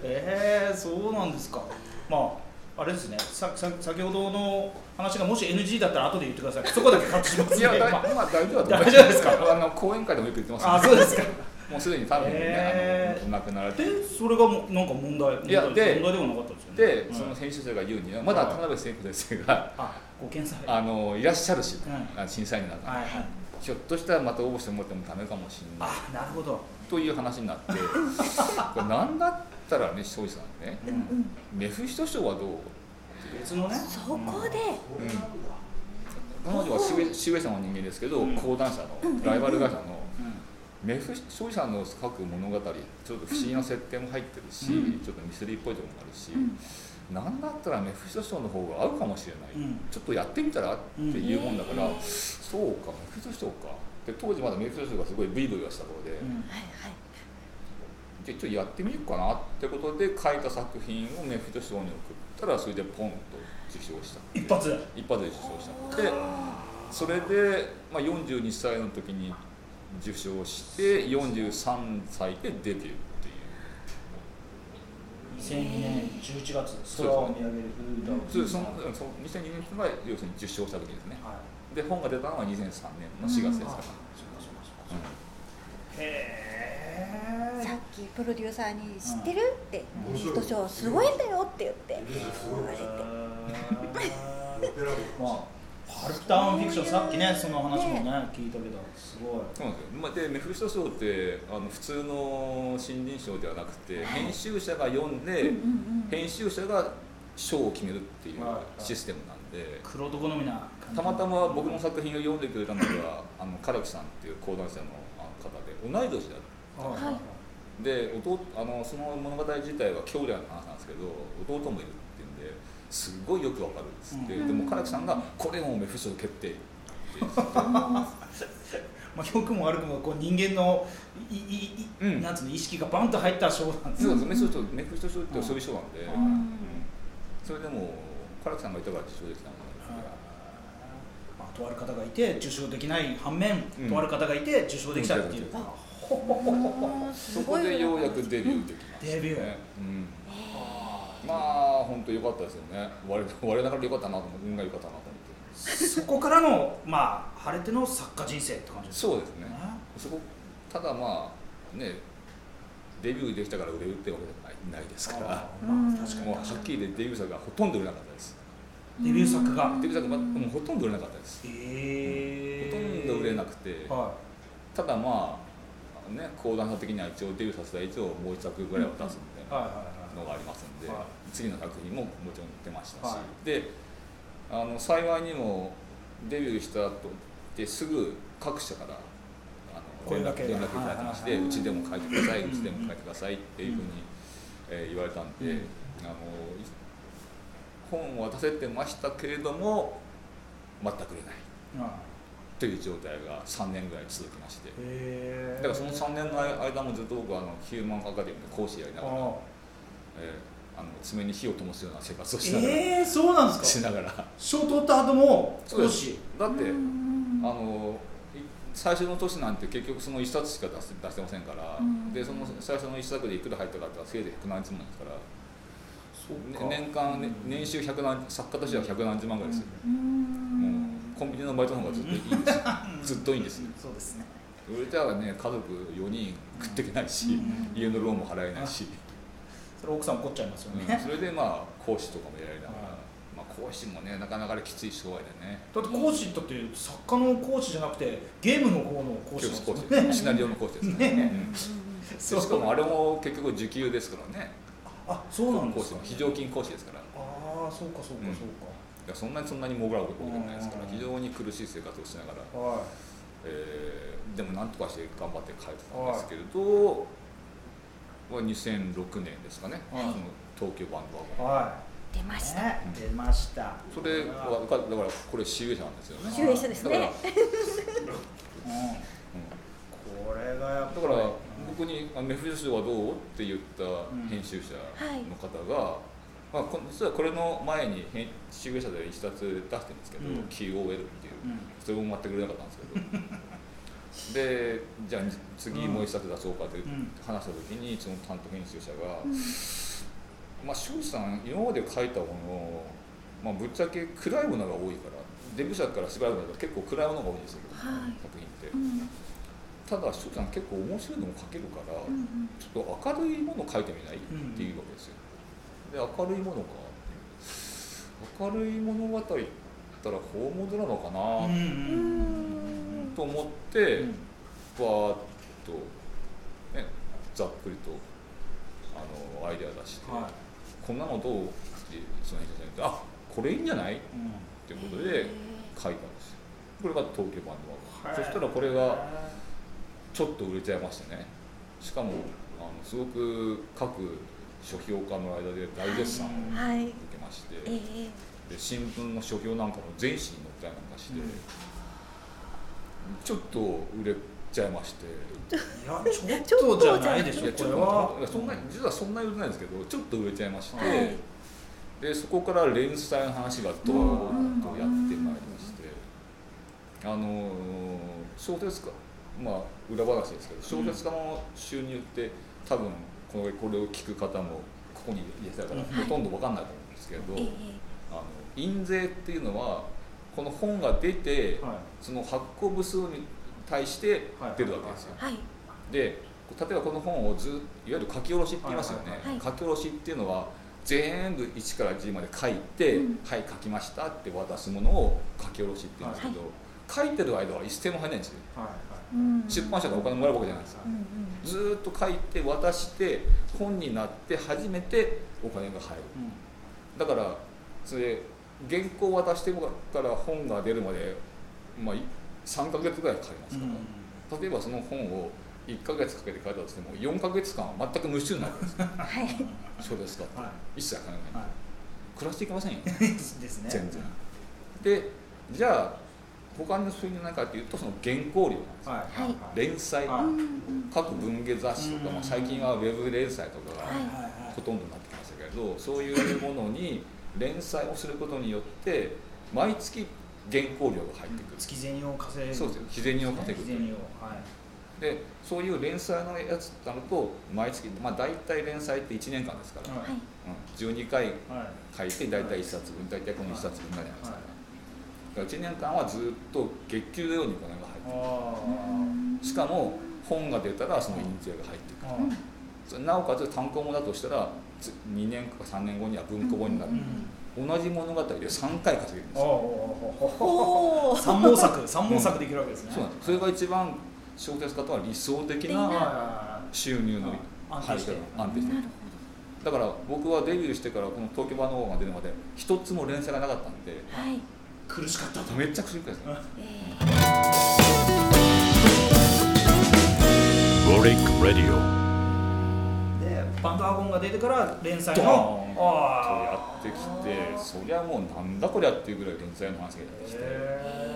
えー、そうなんですか。まああれですね。ささ先ほどの話がもし NG だったら後で言ってください。そこだけカットしますんで
いや、
まあ
まあ大丈夫だと思い
大丈夫ですか？
あの講演会でもよく言ってます、
あそうですか。
もうすでに多分ね、
へー。
あの亡くなられて。
でそれがもうなんか問題
いやで
問題問題ではなかったですよね。
で、
うん。
その編集者が言うにはまだ田辺聖子先生が
あご検査
あのいらっしゃるし、
うん。
あ審査員になった、
はいはい
ひょっとしたらまた応募してもらってもダメかもしれない。
あなるほど、
という話になって *laughs* これ何だったらね庄司さんね
うん、
メフィスト賞はどう？
別のね。
そこで。
彼女はシュウェシュウェイさんの人間ですけど、
うん。
講談社のライバル会社の
うん。
メフ庄司さんの書く物語ちょっと不思議な設定も入ってるし、
うん。
ちょっとミステリーっぽいところもあるし、なんだったらメフィスト賞の方が合うかもしれない、
うん。
ちょっとやってみたらっていうもんだから、そうかメフィスト賞か。で当時まだメフィスト賞がすごいブイブイいわした頃で、
うん。
はいはい。
じゃあちょっとやってみようかなってことで書いた作品をメフィスト賞に送ったらそれでポンと受賞した
一発
一発で受賞した。でそれで、まあ、42歳の時に受賞して43歳でデビュー
2002年11月
そう
空を見上げるフルー
そうそのその2002年が要するに受賞した時ですね。
はい。
で本が出たのが2003年の4月ですから、
あそうかそうかそうかへえ
さっきプロデューサーに「知ってる?」って「ヒットショーすごいんだよ」って言って。言われて。*laughs*
まあパルプタウンフィクションさっきねその話もね聞いたけどすごい。
そうなんですよ、まあ、でメフィスト賞ってあの普通の新人賞ではなくて編集者が読んで、
うんうん
編集者が賞を決めるっていう
はい
システムなんで、
黒人好みな。感じ
たまたま僕の作品を読んでくれたのがあの唐木さんっていう講談社の方で同い年だ
はい。
はい。
で弟あのその物語自体は兄弟の話なんですけど弟もいるすごいよくわかるっつって、
うん。
でも唐木さんが「これもメフィスト決定」って言って
まあ良くも悪くもこう人間のいいい、
うん。
なんつうの意識がバンと入った賞なんですよ。
そうですメフィストメフィスト賞ってそういう賞なんで、
う
うん。
ん
それでも唐木さんがいたから受賞できたので、
まあ、とある方がいて受賞できない反面、
うん。
とある方がいて受賞できたっていう、
うん。
うん。
そこでようやくデビューできましたね、
デビュー。
うんまあ本当良かったですよね。我我ながら良かったなと思って。運が良かったなと思って
そこからのまあ晴れての作家人生って感じです
そうですね。
ね。
そこただまあねデビューできたから売れるってわけじゃないないですから。
まあ確かに。
もうはっきり言ってデビュー作がほとんど売れなかったです。
デビュー作が、
デビュー作がもうほとんど売れなかったです、
え
ほとんど売れなくて、
は
ただまあね講談社的には一応デビューさせたら一応もう一作ぐらいは出すみたい
いはい。
なのがありますんで、
はい。
次の作品ももちろん出ましたし、
はい。
であの幸いにもデビューした後ですぐ各社からあの連絡連絡いただきまして、
う
ちでも書いてください、うちでも書いてくださいっていうふうに、えー言われたんで、
うん。
あの本を渡せてましたけれども全く売れない。
あ
という状態が3年ぐらい続きまして。だからその3年の間もずっと僕はあのヒューマンアカデミーの講師やりながら、
あ
えーあの爪に火を灯すような生活をしながら、
えー、そうなんですか？
しながら。
賞取った後も少し。
だって、
うん。
あのい最初の年なんて結局その1冊しか出して出してませんから、
うん。
でその最初の1作でいくら入ったかってせいぜい100何十万ですから、
そうか。
ね年間、ね
うん。
年収100何作家としては100何十万ぐらいですよ、
うん。
もうコンビニのバイトの方がずっといいんですよ。ずっといいんですよ。
そうですね。
売れたらね家族4人食っていけないし、
うん。
家のローンも払えないし、
それ奥さん怒っちゃいますよ
うん
ね、
それでまあ講師とかもやりながら、
はい
まあ、講師もねなかなかきつい商売でね。
だって講師だって作家の講師じゃなくてゲームの方の講師ですよね。
シナリオの講師ですね。
ね。
うん。しかもあれも結局受給ですからね。
あそうなんですか。
非常勤講師ですから。い
ああそうかそうか
うん。
そう
やそんなにそんなにもぐらうことじゃないですから
うん
非常に苦しい生活をしながら、
かは
えーでもなんとかして頑張って書いてたんですけれど、まあ2006年ですかね、
はい。
その東京バンドワゴン
い。は
出ました、
いね出ました。
それはだからこれ集英社なんですよね。
集英社ですね。
だから、
うん。
うん
これがやっぱり。
だから僕に「あメフィストはどう?」って言った編集者の方が、まあ、こ実はこれの前に編集者で一冊出してるんですけど、
うん。
QOL っていう
うん。
それも全く売れなかったんですけどでじゃあ次もう一冊出そうかって
うん。
話した時にその担当編集者が「まあ庄司さん今まで書いたもの、まあ、ぶっちゃけ暗いものが多いからデビュー作からしばらくだと結構暗いものが多いんですよ、
はい。
作品って。
う。ん。
ただ庄司さん結構面白いのも書けるから、
うんうん。
ちょっと明るいもの書いてみない、っていうわけですよ。で明るいものかっていう明るい物語ったらホームドラマかな、
うん
うん
と思って、
うん
バーッと、ね、ざっくりとあのアイデア出して、
は
こんなのどう？ってその編集者に言ってあこれいいんじゃない？っ
いうん
ていうことで書いたんですよ。これが東京版の。
はい
そしたらこれがちょっと売れちゃいましてね。しかもあのすごく各書評家の間で大絶賛を受
はい。
けまして、
ええ。
で新聞の書評なんかも全紙に載ったりなんかして、
うん
ちょっと売れちゃいまして。
いやちょっとじゃないでしょこれは。
そんな実はそんなに売れないんですけどちょっと売れちゃいまして、
はい。
でそこから連載の話がどーっとやってまいりまして、あの小説家まあ裏話ですけど小説家の収入って多分これこれを聞く方もここに入れてたから
うん。
ほとんど分かんないと思うんですけど、
ええ。
あの印税っていうのはこの本が出て、
はい。
その発行部数に対して出るわけですよ。
はい。
で例えばこの本をずっいわゆる書き下ろしって言いますよね、
はい。はい。はい
書き下ろしっていうのは全部1から10まで書いて、
うん。
はい書きましたって渡すものを書き下ろしって言うんですけど、書いてる間は一銭も入らないんですよ。出版社がお金もらうわけじゃないですか。
うんうん
ずーっと書いて渡して本になって初めてお金が入る。
うん。
だからそれ原稿を渡してから本が出るまで、まあ、い3ヶ月ぐらいかかりますから、例えばその本を1ヶ月かけて書いたとしても4ヶ月間は全く無臭になるんですよ。
はい。
そうですか。って、
は
一切考えない、
は
暮らしていけませんよ。
い *laughs* ですね。
全然。でじゃあ他のそういうの何かっていうとその原稿料なんですよ、
はい。
はい。
連載、
はい。
各文芸雑誌とか、
うん。
まあ、最近はウェブ連載とかが
はい。
ほとんどになってきましたけれどそういうものに連載をすることによって毎月原稿料が入ってくる、
月銭を稼ぐ
そうですよ。日銭を稼ぐ
日銭をはい。
でそういう連載のやつなると毎月、まあ、大体連載って1年間ですから、
はい。
はい。
うん、12回
はい。
書いて大体1冊分大体この1冊分ぐらいじゃない。ですか、だから1年間はずっと月給のようにお金が入って
あ
るしかも本が出たらその印税が入ってくる。
あ
それなおかつ単行本だとしたらつ2年か3年後には文庫本になる、
うん
同じ物語で3回稼げるんですよ。
おお *laughs*
三毛作。三毛作できるわけですね、
そうなんです。それが一番小説家とは理想的な
は
収入の
安定して。
安定して。
なる
だから僕はデビューしてからこの東京版の方が出るまで一つも連載がなかったんで
はい、
い苦しかったと。
めっちゃ苦しかったです。ね
え
Rorik Radio.
でバンドワゴンが出てから連載
ドー
の
ンとやってきてそりゃもうなんだこりゃっていうぐらい連載の話がやってきて。
へ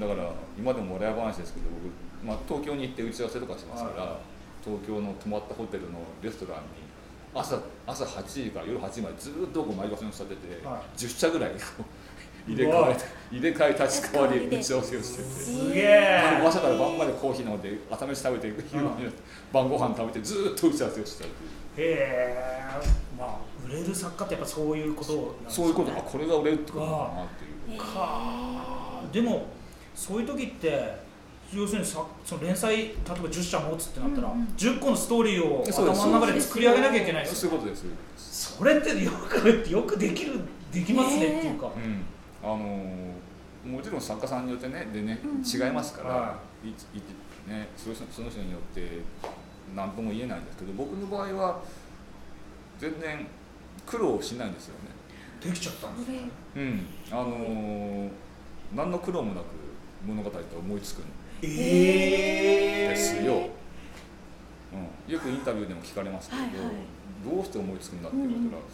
だから今でも笑い話ですけど僕、まあ、東京に行って打ち合わせとかしますから、
は
東京の泊まったホテルのレストランに朝朝8時から夜8時までずっとこう毎場所に座ってて、
はい。
10社ぐらい *laughs* 入れ替えて入れ替え立ち替わり打ち合わせをしてて。
すげえ。
朝から晩までコーヒー飲んで朝飯食べて昼間に晩ご飯食べてずっと打ち合わせをしてたっていう
へえまあ売れる作家ってやっぱそういうことなんです
そういうこと
ね
あこれが売れるってことかなっていう。
ー。
か。でもそういう時って要するにさその連載例えば10社持つってなったら、
うんうん
10個のストーリーを頭の中で作り上げなきゃいけないですよ。
そういうことです。
それってよく *laughs* よくできるできますねっていうか、
うん。あのーもちろん作家さんによってねでね
うん
違いますから、
はい。
いいね、その人その人によって何とも言えないんですけど僕の場合は全然苦労しないんですよね。
できちゃったんです
これ
うん。あのー何の苦労もなく物語って思いつくん
ええ
ですよ、うん、よくインタビューでも聞かれますけど、
はいはい。
どうして思いつくんだって言われたら、
うん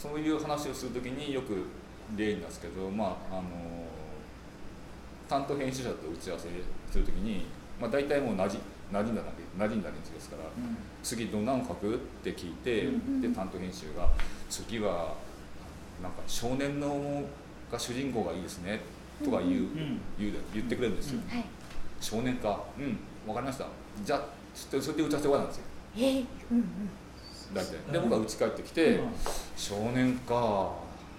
そういう話をするときによく例に出すけど、まああの担当編集者と打ち合わせするときに、まあ、大体もうなじ馴染んだだけ馴染んだ連中ですから、次どんなの書く？って聞いて、
うん
で担当編集が次はなんか少年のが主人公がいいですねとか言う,、
ん
言う言ってくれるんですよ、
はい。
少年かうんわかりました。じゃあちょっとそれで打ち合わせ終わりなんですよ。
えー、うんうん。
大体。で僕は家帰ってきて、
うん。
少年か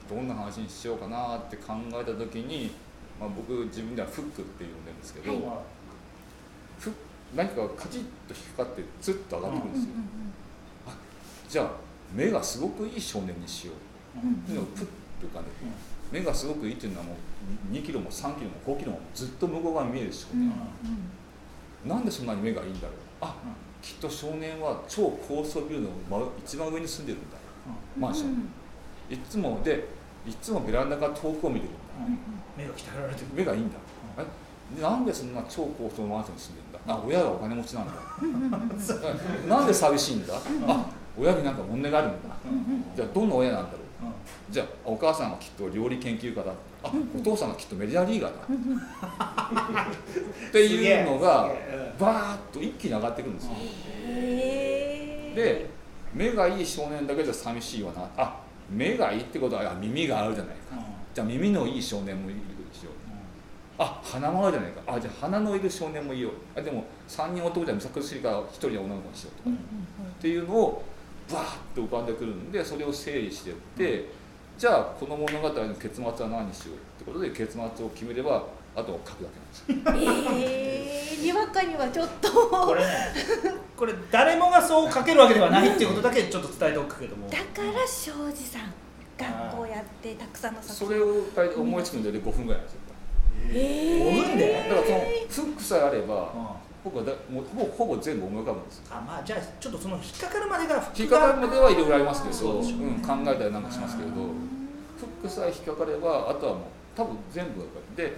どんな話にしようかなって考えた時に、まあ、僕自分ではフックって呼んでるんですけど、
はい。
フッ何かがカチッと引っかかってツッと上がってくるんですよ、じゃあ目がすごくいい少年にしようっていうのをプッと浮かんで目がすごくいいっていうのはもう2キロも3キロも5キロもずっと向こう側に見える少
うん
年、なんでそんなに目がいいんだろう。あきっと少年は超高層ビルの真一番上に住んでるんだ。マンション、いつもでいつもベランダから遠くを見てるんだ。
目が鍛えられてる。
目がいいんだ、え？でなんでそんな超高層マンションに住んでるんだあ親がお金持ちなんだ。えなんで寂しいんだ？あ親になんか問題があるんだ。じゃあどんな親なんだろう？じゃあお母さんはきっと料理研究家だ。あお父さんはきっとメジャーリーガーだ。っていうのがバーッと一気に上がってくるんですよ。で目がいい少年だけじゃ寂しいわな。あ目がいいってことはあ耳があるじゃないか。じゃあ耳のいい少年もいあ鼻もあるじゃないか。あじゃあ鼻のいる少年もいよう。あでも3人男じゃ見作するから1人は女の子にしようとか、
うんうん
っていうのをバーッと浮かんでくるんでそれを整理していって、じゃあこの物語の結末は何にしようってことで結末を決めればあとは書くだけなんですよ。
うんえー、にわかにはちょっと。
これねこれ誰もがそう書けるわけではないっていうことだけちょっと伝えておくけども。
だから庄司さん学校やってたくさんの作
それを思いつくんで5分ぐらいなんですよ。
えー
5分で。
だからそのフックさえあれば
うん。
僕はだもうほぼほぼ全部思い浮かぶんですよ。
あまあじゃあちょっとその引っかかるまでが
引っかかるまではいろいろありますけど、
そう
ん、考えたりなんかしますけれど、フックさえ引っかかればあとはもう多分全部で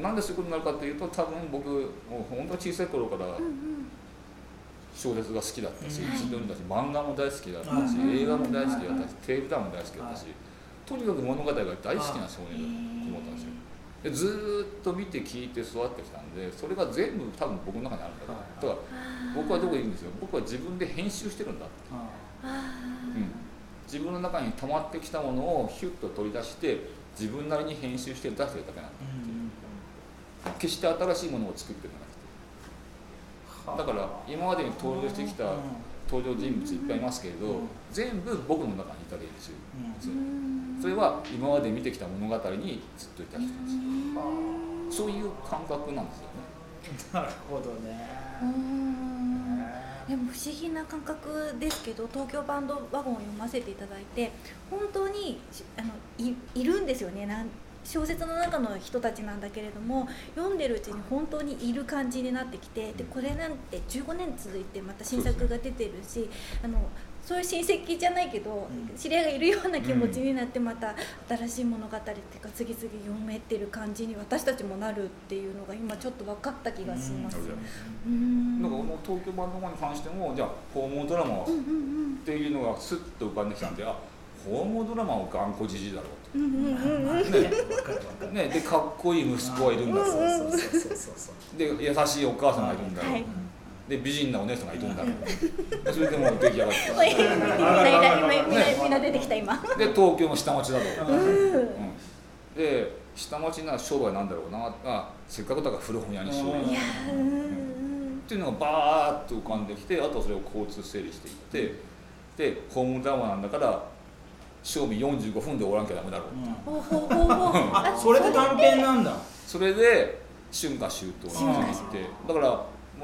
なんでそういうことになるかというと多分僕もう本当に小さい頃から小説が好きだったし、
うん。
自分だし漫画も大好きだったし、
うん。
映画も大好きだったし、テレビドラマも大好きだったし、とにかく物語が大好きな少年だと思ったんですよでずーっと見て聞いて育ってきたんでそれが全部多分僕の中にあるんだと、だから僕はどこにいるんですよ。僕は自分で編集してるんだ
あ
あ
うん。自分の中に溜まってきたものをヒュッと取り出して自分なりに編集して出してるだけなんだ
う。ん
決して新しいものを作ってるんじゃなくて。だから今までに登場してきた登場人物いっぱいいますけれど、
うん。
全部僕の中にいた連中
うん
うん。
それは今まで見てきた物語にずっといた人たち
あ
そういう感覚なんですよね。
ー *laughs* なるほどね。
うーん。でも不思議な感覚ですけど東京バンドワゴンを読ませていただいて本当にしあのいいるんですよね。なん小説の中の人たちなんだけれども読んでるうちに本当にいる感じになってきてでこれなんて15年続いてまた新作が出てるしあのそういう親戚じゃないけど、
うん。
知り合いがいるような気持ちになってまた新しい物語っていうか次々読めてる感じに私たちもなるっていうのが今ちょっと分かった気がします。
うん。
うん。
なんかこの東京バンドマンに関してもじゃあ訪問ドラマっ
うんうん。
ていうのがスッと浮かんできたんであ訪問ドラマを頑固じじいだろ
うんう
ね。でかっこいい息子がいるんだ。ろ
そう
で優しいお母さんがいるんだろう、
はい。
で美人なお姉さんがいるんだろう。それでもう出来上がって
おいみんな出てきた今。
で東京の下町だろう、
うん。
うん。で下町な商売なんだろうな。あせっかくだから古本屋にしようっていうのがバーッと浮かんできてあとはそれを交通整理していってでホームドラマなんだから賞味45分で終わらなきゃダメだろう、
うん。
ほうほうほうほう。
あ *laughs* それで短編なんだ。
それで春夏秋冬に
春
入ってだからも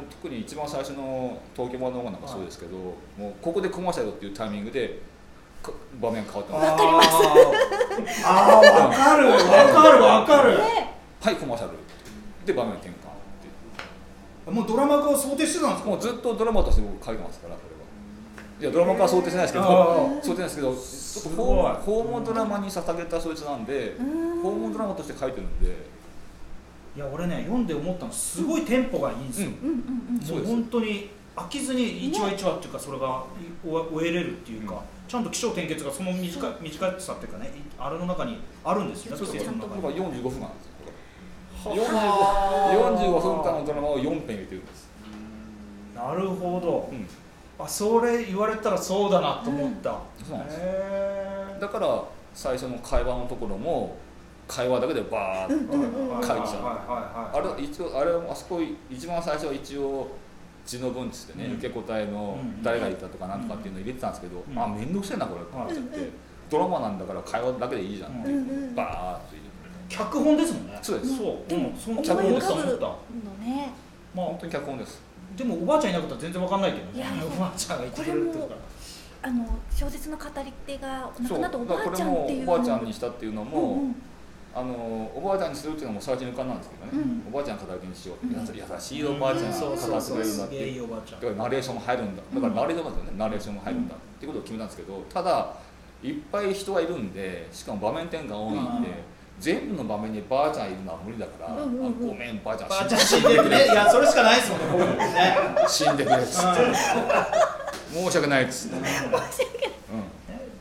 う特に一番最初の東京版の方なんかそうですけど、もうここでコマーシャルっていうタイミングでか場面変わってます
わかります。あー。わかる。わかるわかる。
ね。
はいコマーシャルで場面転換って。
もうドラマ化を想定してたんですか？
もうずっとドラマとして僕書いてますからいやドラマ化は想定してないですけど
あ
想定ないですけどちょ訪問訪問ドラマに捧げたそいつなんで
うん。
訪問ドラマとして書いてるんで。
いや俺ね読んで思ったのすごいテンポがいいんですよ、もう本当に飽きずに一話一話っていうかそれが終終えれるっていうか、
うん。
ちゃんと起承転結がその短い短さっていうかねいあれの中にあるんですよね
そうそう。
季節の中に
だから45分なんですよこれ。
は
45 45分間のドラマを4編入れてるんです、
なるほど。
うん
あそれ言われたらそうだなと思った、
そうなんです
へ
だから最初の会話のところも会話だけでバーッと書いちゃう
はいはいはい
あれ一応あれあそこ一番最初は一応字の文っつってね、
うん。
受け答えの
うん
誰が言ったとかなんとかっていうのを入れてたんですけど、
うん。
あ面倒くせえなこれって思っちゃって、
うん
ドラマなんだから会話だけでいいじゃんって、バーッと入れて。
脚本ですもんね。
そうです。
そう。うん。その
思い
脚本
浮かぶの
だと思った
ね。
まあ
本当に脚本です
でもおばあちゃんいなかったら全然わかんないけどね。おばあちゃんがいてくれるってから
あの小説の語り手が亡くなったおばあちゃんっていう
もおばあちゃんにしたっていうのも、
うんう。ん
あのおばあちゃんにするっていうのも最初に浮かんですけどね、
うん。
おばあちゃん語り手にしよう、
うん
優しいおばあちゃんが語ってくれるんだって。
いおばあちゃん
だからナレーションも入るんだ。だからナレーションなんですよね、ナレーションも入るんだっていうことを決めたんですけどただいっぱい人がいるんでしかも場面転換多いんで、
うん
全部の場面にばあちゃんいるのは無理だから、
うんうんうん。
あごめんばあちゃん
ばあちゃん死んでるねいやそれしかないですもんね
死んでくれっつって申し訳ないっつって、うん。
ね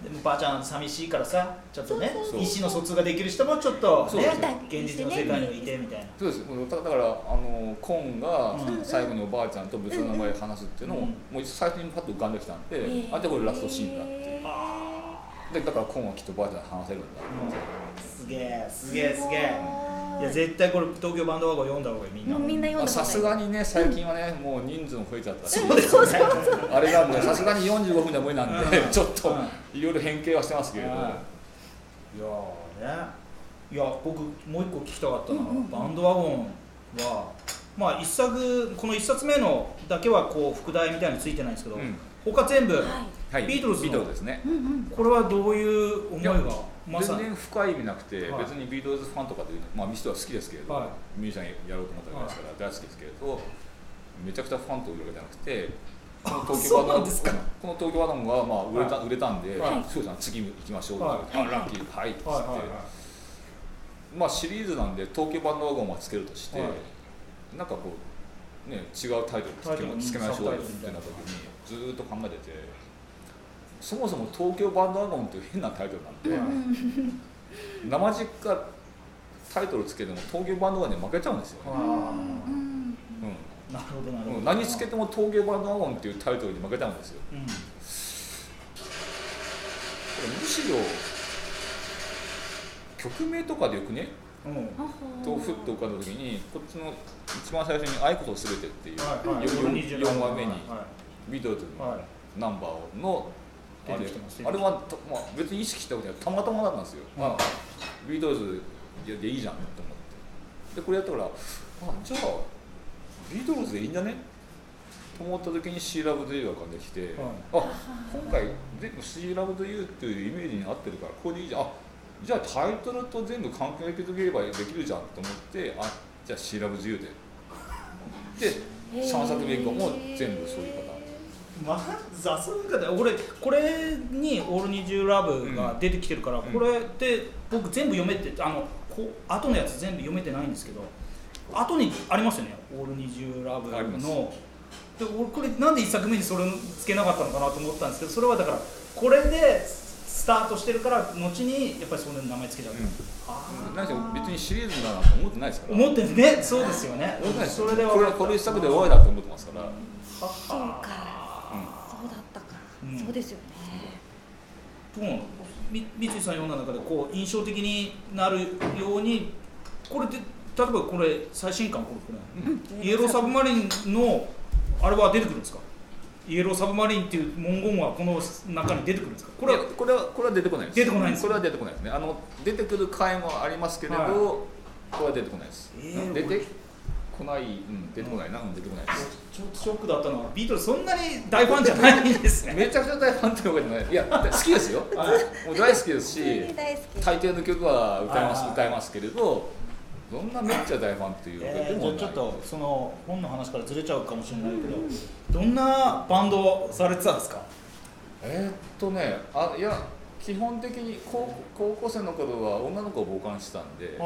でもばあちゃん寂しいからさちょっとね
そう
そう
意思の疎通ができる人もちょっと
そう
ね
です
現実の世界にはいてみたいな。
そうですだだからあのコンが
うん。
最後におばあちゃんと別の名前で話すっていうのも、
うん
もう最初にパッと浮かんできたんで、あでこれラストシーンだって
へー
でだからコンはきっとばあちゃんと話せるんだ。
すげえすげえすげえ。
ご
い。や絶対これ東京バンドワゴン読んだ方がいいみんな。
もうみんな読んだ
さすがにね最近はね、もう人数も増えちゃった。し
そうですよね
あれがもうねさすがに45分では無理なんで、
うん。
ちょっと
う
いろいろ変形はしてますけれど、
はいいやーね。いや僕もう一個聞きたかったのは、
うんうんうん。
バンドワゴンはまあ一作この一冊目のだけはこう副題みたいについてないんですけど、
うん。
他全部、
はい
はい、
ビートルズの。
ビートルズですね。
うんうん。
これはどういう思いがまさに？
全然深い意味なくて、
はい。
別にビートルズファンとかでいうまあ人は好きですけれど、
は
ミュージシャンやろうと思ったわけですから大好きですけれどめちゃくちゃファンというわけじゃなくてこの東京バナナがまあ売れた,、
はい。
売れたんで、
はい。
そうじゃん次行きましょう、
はい。
あラッキーはいっつって、まあシリーズなんで東京バンドワゴンはつけるとして、
はい。
なんかこうね違うタイトルつけましょうよってなった時にずーっと考えててそもそも東京バンドワゴンっていう変なタイトルなんで、
うん
生実家タイトルつけても東京バンドワゴンに負けちゃうんですよ、
あ
うんうん
う
なるほどなるほど。
んうん、何つけても東京バンドワゴンっていうタイトルに負けちゃうんですよ。
うん。
これむしろ曲名とかでよくね
うん。
とふっと浮かんだ時にこっちの一番最初に「愛こそすべて」っていう
はいはい。
よよ
27
4話目に
は
ビートルズのナンバーの
出てきてます
あれはた、まあ、別に意識したことない。たまたまだったんですよ、
うん。
あビートルズでいいじゃんと思って。でこれやったからあじゃあビートルズでいいんじゃね思った時に「シーラブドゥユーができて、あ今回全部「シーラブドゥユーっていうイメージに合ってるからこれでいいじゃん。あじゃあタイトルと全部関係づければできるじゃんと思ってあじゃあ「シーラブドゥユー。でで3作目以降も全部そういうパターン
まずあそういう方俺これに「オールニジューラブが出てきてるから、
ん。
これって僕全部読めてあのこう後のやつ全部読めてないんですけど後にありますよね「オールニジューラブ
あります。
ので俺これなんで1作目にそれつけなかったのかなと思ったんですけどそれはだからこれでスタートしてるから後にやっぱりその名前つけちゃった、
うん。
あー。
何せ別にシリーズだなと思ってないですから。
思ってるね。そうですよね。それで
これこれ一作で終わりだと思ってますから、
は
そう
は。
かそうか、
うん
そうですよね。
どう。なのみ三井さん読んだ中でこう印象的になるようにこれって例えばこれ最新刊これこれ、イエローサブマリンのあれは出てくるんですか？イエローサブマリンっていう文言はこの中に出てくるんですか？こ
こ
れは
れはこれはこれは出てこないです。
出てこないんです
これは出てこないですね。あの出てくる回もありますけれど、
はい。
これは出てこないです、
えー
出てこない、うん、出てこないな、うん、出てこない
ちょっとショックだったのはビートルズそんなに大ファンじゃないんですね。*laughs*
めちゃくちゃ大ファンっていうわけじゃない。いや好きですよ。もう大好きですし
大
抵の曲は歌います
はい。
歌いますけれどそんなめっちゃ大ファンっていうわけで
えー、
もない、
じゃあちょっとその本の話からずれちゃうかもしれないけどどんなバンドをされてたんですか？
えーっとねあいや基本的に高高校生の頃は女の子を傍観してたんで、だか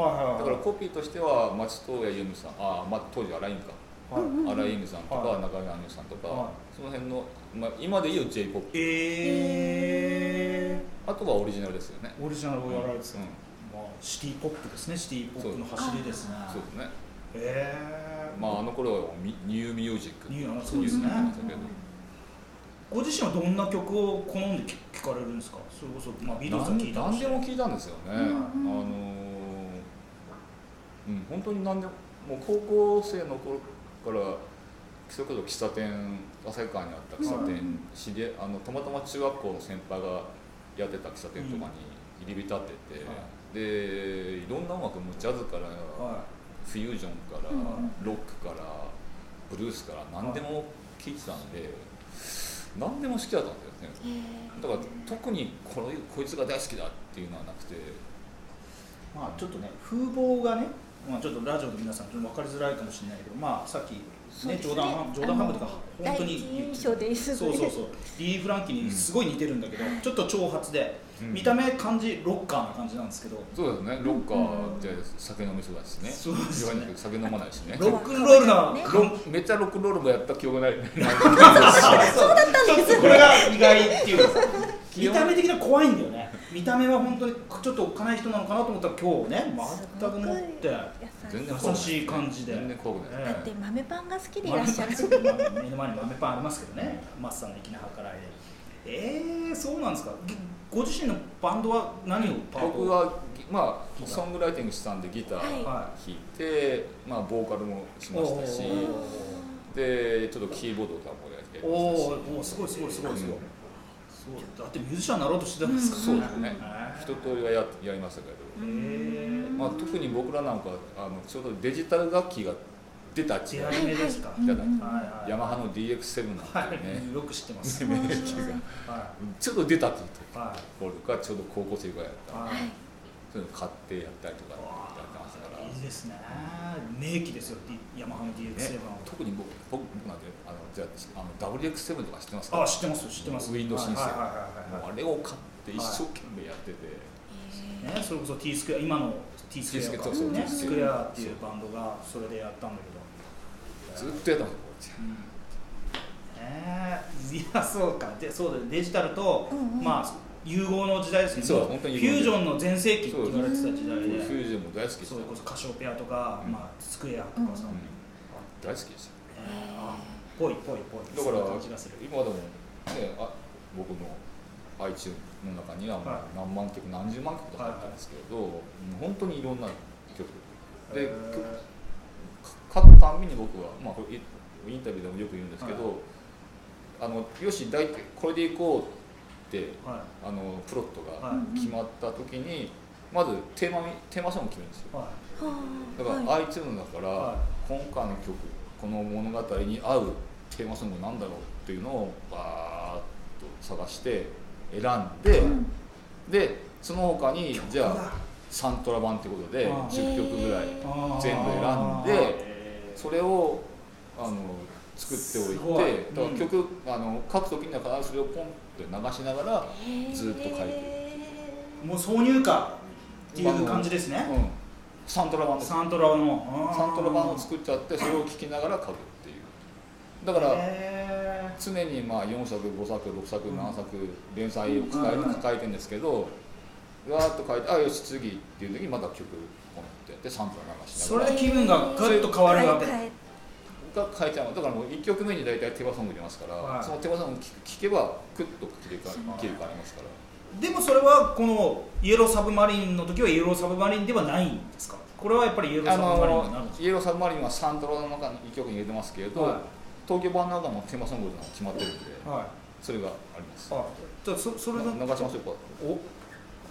らコピーとしては松任谷由実さんあ、まあ、当時荒井由実か。
はい。
荒井由実さんとか、
はい。
中山亜美さんとか、
はい。
その辺の、まあ、今でいう j p o p
え
あとはオリジナルですよね、
ー、オリジナルをやられてた、
うん。
まあ、シティポップですね。シティポップの走りですね。
そうですね。
えー、
まああの頃はニューミュージック。
ニューあそうですね。
ニューミュージックだけど。
ご自身はどんな曲を好んで聴聞かれるんですか？それこそ、まあ、ビートルズは聴いた
何でも聞いたんですよね、
ん
あのーうん本当に何でももう高校生の頃からそれこそ喫茶店旭川にあった喫茶店、
うん。
知りあのたまたま中学校の先輩がやってた喫茶店とかに入り浸ってて、
は
でいろんな音楽もジャズから、
は
フュージョンから、
うん
ロックからブルースから何でも聴いてたんで、何でも好きだったんだよねだから特にこのこいつが大好きだっていうのはなくて。
まあちょっとね風貌がね、まあ、ちょっとラジオの皆さんちょっと分かりづらいかもしれないけどまあさっきね冗談半冗談半分とか本当にそうそうそう。リー・フランキーにすごい似てるんだけど、ちょっと長髪で、
うん
見た目感じロッカーな感じなんですけど。
そうですね。ロッカーって酒飲みそうだしね。
そうですね。
酒飲まないしね。
ロックンロールな、
ね。
ロめっちゃロックンロールもやった記憶ない。
そうだったんですこれが意外っていう。*laughs* か見た目的には怖いんだよね。見た目は本当にちょっとおっかない人なのかなと思ったら今日ね全くもって。
全然
優しい。感じで。
全然怖くない、
ええ。
だって豆パンが好きでい
豆
らっしゃる。
目の前に豆パンありますけどね。マスさんの粋な計らいでえー、そうなんですか？ぎご自身のバンドは何をパート？
僕はまあソングライティングしたんでギター
はい。
は
弾いて、まあボーカルもしましたし
お
でちょっとキーボードとかもやって
お
ましたし。
おおすごいすごいすごいすごい、
うん。
そうだってミュージシャンになろうとしてたんですか？ら
そうですね。
へ
一通りはややりましたけど、
え
まあ、特に僕らなんかあのちょうどデジタル楽器が出た時
出
代
ですか、
ヤマハの DX7 なん
は
ていうね、
い、よく知ってます。*laughs*
名機が。
は
ちょうど出たって
い、は
ところがちょうど高校生ぐらいだった
い、はい。
そういうの買ってやったりとかやってましたから、
いいですね。名機ですよ、D- ヤマハの DX7
ね
は。
特に僕僕僕なんてあのじゃああの WX7 とか知ってますか
あ、知ってます、知ってます。
ウィンドウ申請あれを買って一生懸命やってて、
それこそ T スクエア、今の T スクエアね、ス
クエア
っていうバンドがそれでやったんだけど。
ずっとやってましたこ
うん。ねえ。いやそうか。でそうだよ。デジタルと、
うんうん。
まあ融合の時代ですね
そう
も
本当に
フュージョンの全盛期って言われてた時代
う
で
フュージョンも大好きでした
それこそカシオペアとか、
うん。
まあ、スクエアとかさ、
うん。
うん大好きでした
ぽいぽいぽい。
だから
そんな感じがする
今でもねあ僕の iTunes の中にはもう
はい。
何万曲何十万曲とか入ってるんですけど、うん本当にいろんな曲。で、書くたんびに僕は、まあ、これイインタビューでもよく言うんですけど、あのよし大体これでいこうって
ーはい。
あのプロットが
はい。
決まった時にまずテーマみテーマソングを決めるんですよ。
は
だから
はい。
iTunes だから、
は
今回の曲この物語に合うテーマソングなんだろうっていうのをバーッと探して選んで、
うん。
でその他にじゃあサントラ版ってことで
あー
10曲ぐらい全部選んでそれをあの作っておいてだから曲、あの書く時には必ずそれをポンって流しながらずっと書いてる。
もう挿入歌っていう感じですね。
うん、サントラ版
サントラの。
サントラ版を作っちゃってそれを聴きながら書くっていう。だから
へ
常にまあ4作5作6作7作連載を抱えてるんですけどわーっと書いてあよし次っていう時にまた曲ってやってサントラ流
ー
し
それで気分がぐっと変わるわけ。
が変えちゃう。だからもう1曲目に大体テーマソング出ますから、
はい。
そのテーマソング聴聴けばクッと切り替切り替えますから。
でもそれはこのイエローサブマリンの時はイエローサブマリンではないんですか？これはやっぱりイエロー
あ
サブマリンになるん
の
です
イエローサブマリンはサントラの中に1曲に入れてますけれど、
はい。
東京版の中のテーマソングの決まってるんで
かはい。
それがあります。
あじゃあそそれが
流しましょう。か
お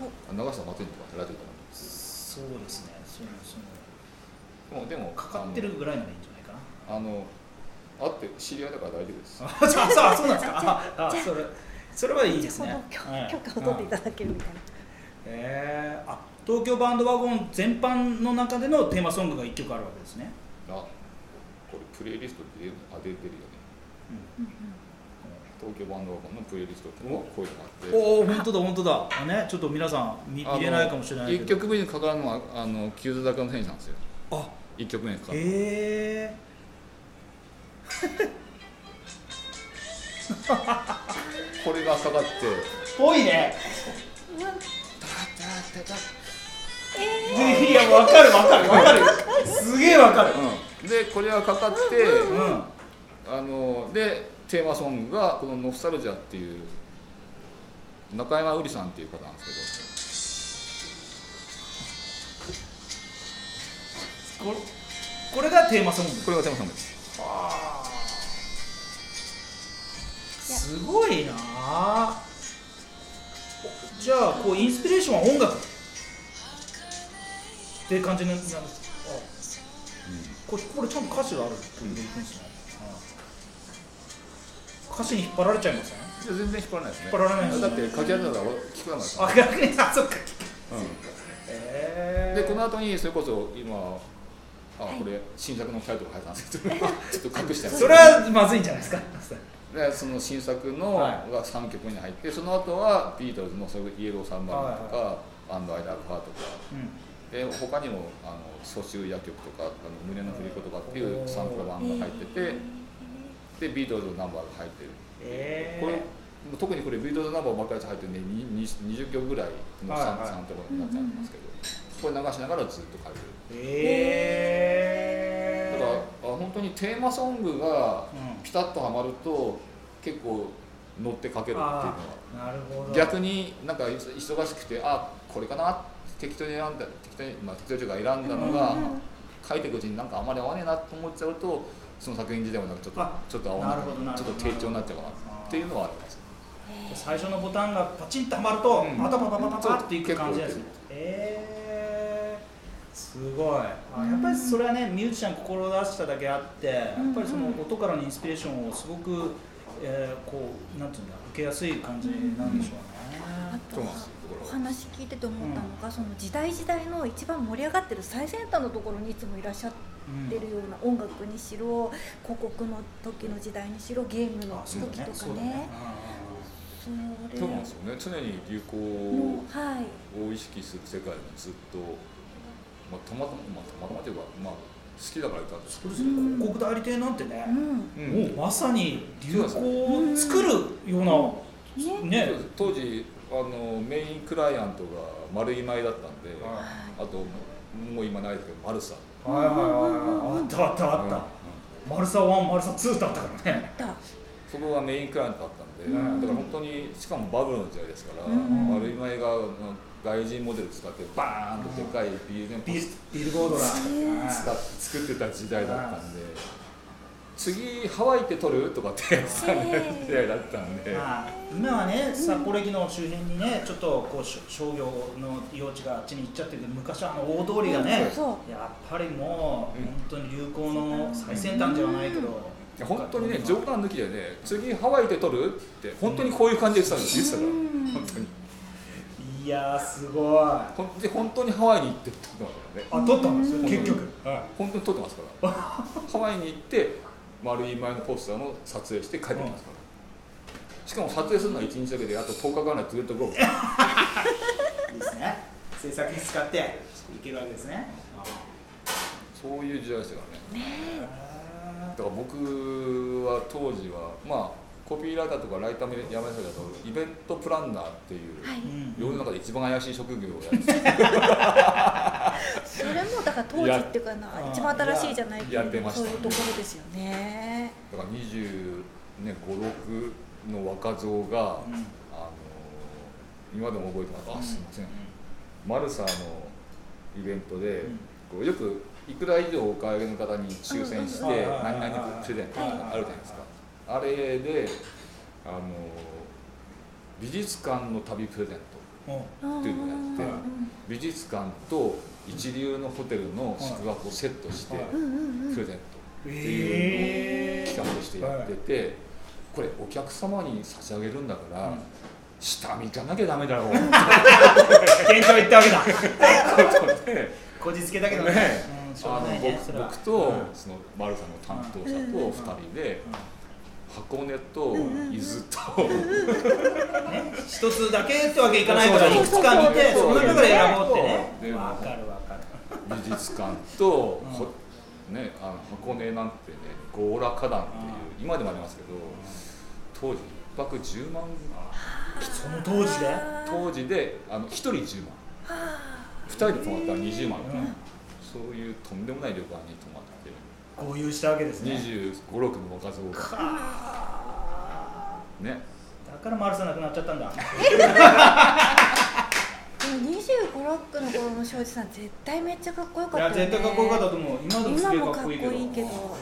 あ流したらまずいのかラジオだ
そうですね
でもでも
かかってるぐらいならいいんじゃないかな。
あのあって知り合いだから大丈夫です。*laughs*
あじゃあそうそうなんですか。*laughs* ああそれそれはいいです
そ
ね
の許可を取っていただけるみたいな。
えー、あ東京バンドワゴン全般の中でのテーマソングが1曲あるわけですね、
あこれプレイリストであ出てるよね。
うん。うん
東京バンドワゴンのプレイリストもこういうのがあって。
おお本当だ本当だ。あねちょっと皆さん見見れないかもしれないけ
1
ど
曲目にかかるのはあのキューズダカの選手なんですよ。
あ
1曲目にか。か
え *laughs*
これがかかって。
ぽいね。いやわかるわかるわかる。すげえわかる。
うん、でこれがかかって、
うん。
あのでテーマソングがこの「ノスタルジャ」っていう中山うりさんっていう方なんです
これこれがテーマソング。
これがテーマソングです。
すごいなじゃあこうインスピレーションは音楽。って感じになるんです。かあこれこれちゃんと歌詞があるっていうでいくんですね、うん歌詞に引っ張られちゃいません？
いや全然引っ張らないですね。
引っ張られない
だって書き始めたら聞かなかった
あ逆にあそっか。
う
え
ん、でこの後にそれこそ今あ
はい。
これ新作のタイトルが入ったんですけど。*laughs* ちょっと隠してます
それはまずいんじゃないですか？
でその新作の
は
が3曲目に入ってその後はビートルズのそれイエローサンバーとか、アンドアイラブハーとか。
うん。
で他にもあの蘇州夜曲とかあの胸の振り子とかっていうサンプル版が入ってて、でビートルズのナンバーが入ってる、
え
これ特にこれビートルズナンバーばっかり入ってるんでにに20曲ぐらいのサン,、プルになっちゃいますけど、これ流しながらずっと書いてる
え
だからあ本当にテーマソングが
うん。
ピタッとはまると結構乗って書けるっていうのは。
あなるほど。
逆になんか忙しくてあこれかな適当に選んだ適当に、まあ、適当というか選んだのが、書いていくうちになんかあまり合わねえなと思っちゃうとその作品自体もなんかちょっと
あ
ちょっと合わない。ちょっと低調になっちゃうかなっていうのはあります。
最初のボタンがパチンとはまると、
うん。
またパパパパパっていく感じです
結構。
えー、すごい。あやっぱりそれはねミュージシャン志しただけあってやっぱりその音からのインスピレーションをすごく、えー、こうなんていうんだ受けやすい感じなんでしょうね、
お話聞いてて思ったのが、その時代時代の一番盛り上がってる最先端のところにいつもいらっしゃってるような音楽にしろ広告の時の時代にしろゲームの時とか
だね。そうだね
ね。それ。
そうなんですよね。常に流行を意識する世界にずっと、まあ、たまたま、まあ、たまたまというか、まあ、好きだからいたんです
そうですね広告代理店なんてね、
うん。
まさに流行を作るような、
ね。
ね。
当時あのメインクライアントが丸い前だったんで、
は
あともう今ないですけどマルサ。
はいはいはいはいあったあったあった、
うん。
マルサ1マルサ2だったからね。
だ
そこがメインクライアントだったんで、
うん。
だから本当にしかもバブルの時代ですから、
うん
丸い前が外人モデル使ってバーンとでかいビール
ビルビルボードだ、
ー
使って作ってた時代だったんで、次ハワイって撮る？とかってやってた
へー
時代だったんで、
まあ、今はね札幌駅の周辺にねちょっとこうし商業の用地があっちに行っちゃってるけど昔はあの大通りがねやっぱりもう本当に流行の最先端ではないけど
いや本当にね冗談抜きでね次ハワイで撮る？って本当にこういう感じで言ってたん。です言ってたから本当に
いやーすごい。あ
ほんで本当にハワイに行って撮ってますからね
撮ったんですよ
うん。
結局。は
本当に撮ってますから。ハワイに行って丸い前のポスターの撮影して帰ってきますから。しかも撮影するのは1日だけであと10日間ぐらいずっとゴー
いいですね。制作費使っていけるわけですね。
そういう時代でしたからね。
あ
だから僕は当時はまあコピーライターとかライターもやめましたけどイベントプランナーっていう、
はい。
ー
世の中で一番怪しい職業をやって
それもだから当時っていうかな
や
一番新しいじゃないけ
やってました
そういうところですよね。
だから20ね56の若造が、
うん。
あの今でも覚えてます。あすいません、マルサのイベントで、こうよくいくら以上お買い上げの方に抽選して
うんうんうん
何々プレゼントあるじゃないですかあれであの美術館の旅プレゼント
うん。
っていうのをやって
うん
美術館と一流のホテルの宿泊をセットしてプレゼント
え
っていう
ー
企画としてやっててこれお客様に差し上げるんだから、
うん。
下見じゃなきゃダメだろう。
店長言ったわけだ。
ことで。
こじつけだけどね。
ね。僕と
うん。
その丸さんの担当者と
うん。
2人で箱根と
うん
伊豆と。
ね一つだけってわけいかないからいくつか見て
そう
その中から選ぼうってね。かるわかる。
美術館と、
うん。
ほね、あの箱根なんてね強羅花壇っていう今でもありますけど当時1泊10万
その当時で？
当時であの1人10万。2人で泊まったら20万、
うん。
そういうとんでもない旅館に泊まって
合流したわけですね。
2 5 6の若造が。ね。
だから丸さなくなっちゃったんだ。
でも25ロックの頃の庄司さん絶対めっちゃかっこよか
い
ったよね。
や絶対かっこよかったと思う。今でもすげえか
っこ
いいけど。
いいけど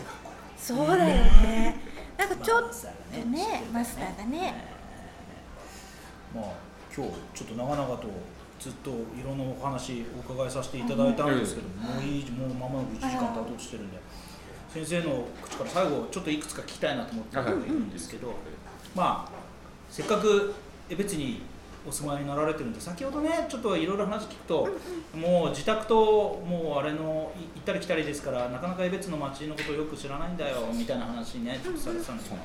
そうだよね。なんかちょっとねマスターがね。
まあ今日ちょっと長々とずっといろんなお話お伺いさせていただいたんですけどもういいもう間もなく1時間経とうとしてるんで先生の口から最後ちょっといくつか聞きたいなと思ってい。るんですけどまあせっかく江別にお住まいになられてるんで先ほどねちょっといろいろ話聞くともう自宅ともうあれのい行ったり来たりですからなかなか江別の街のことをよく知らないんだよみたいな話ねちょっとされてたんですけど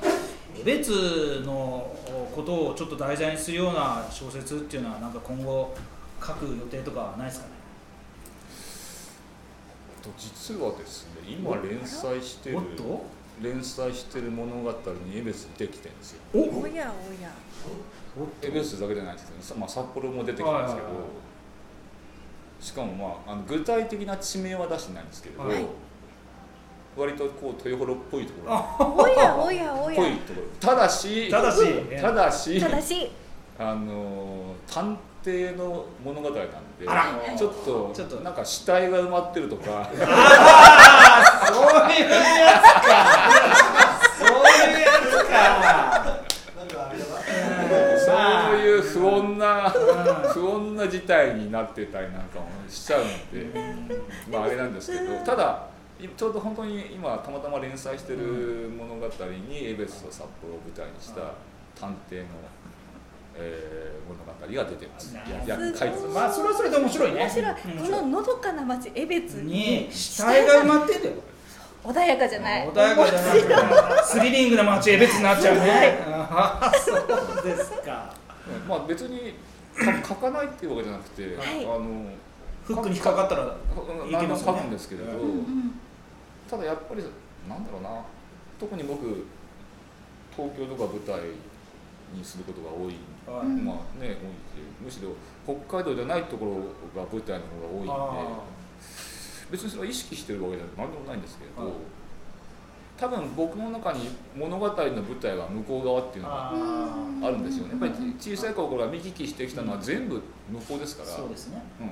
江別のことをちょっと題材にするような小説っていうのはなんか今後書く予定とかはないですかね？
と実はですね今連載してる連載してる物語にエベスできてるんですよ。
お
おやおや。
エベスだけじゃないですけど、さまあ、札幌も出てきたんですけど、しかも、まあ、あの具体的な地名は出してないんですけれど、
はい。
割とこう豊幌っぽいところ。っ
おやおやお
ぽい
や
ところ。ただした
だし
ただした
だし。
あの探偵の物語なんで
あら。
ちょっと
ちょっと。
なんか死体が埋まってるとか *laughs*
そういうやつか。そういうやつか。
そういう不穏な
うん。
不穏な事態になってたりなんかもしちゃうので、まああれなんですけどただいちょうど本当に今たまたま連載してる物語にエベスと札幌を舞台にした探偵の、えー物語が出てます。いや書いてます。
まあそれはそれで面白いね。
面白い。
うん。
こののどかな町江別
に
に
死体が埋まってんだよ
穏やかじゃない。
穏やかじゃなくてスリリングな街へ別になっちゃうね。そうですか。
まあ別にか書かないっていうわけじゃなくて、
はい。
あの
フックに引っかかったらいけますよね。
くんですけれど、
うん
うん。
ただやっぱりなんだろうな。特に僕東京とか舞台にすることが多い、
はい。
うん
まあね多いしむしろ北海道じゃないところが舞台の方が多いんで。
あ
別にそれは意識してるわけじゃ何でもないんですけれど、
はい。
多分僕の中に物語の舞台は向こう側っていうのが
あ
あるんですよね。やっぱり小さい頃から見聞きしてきたのは全部向こうですから、
そうですね。
うん、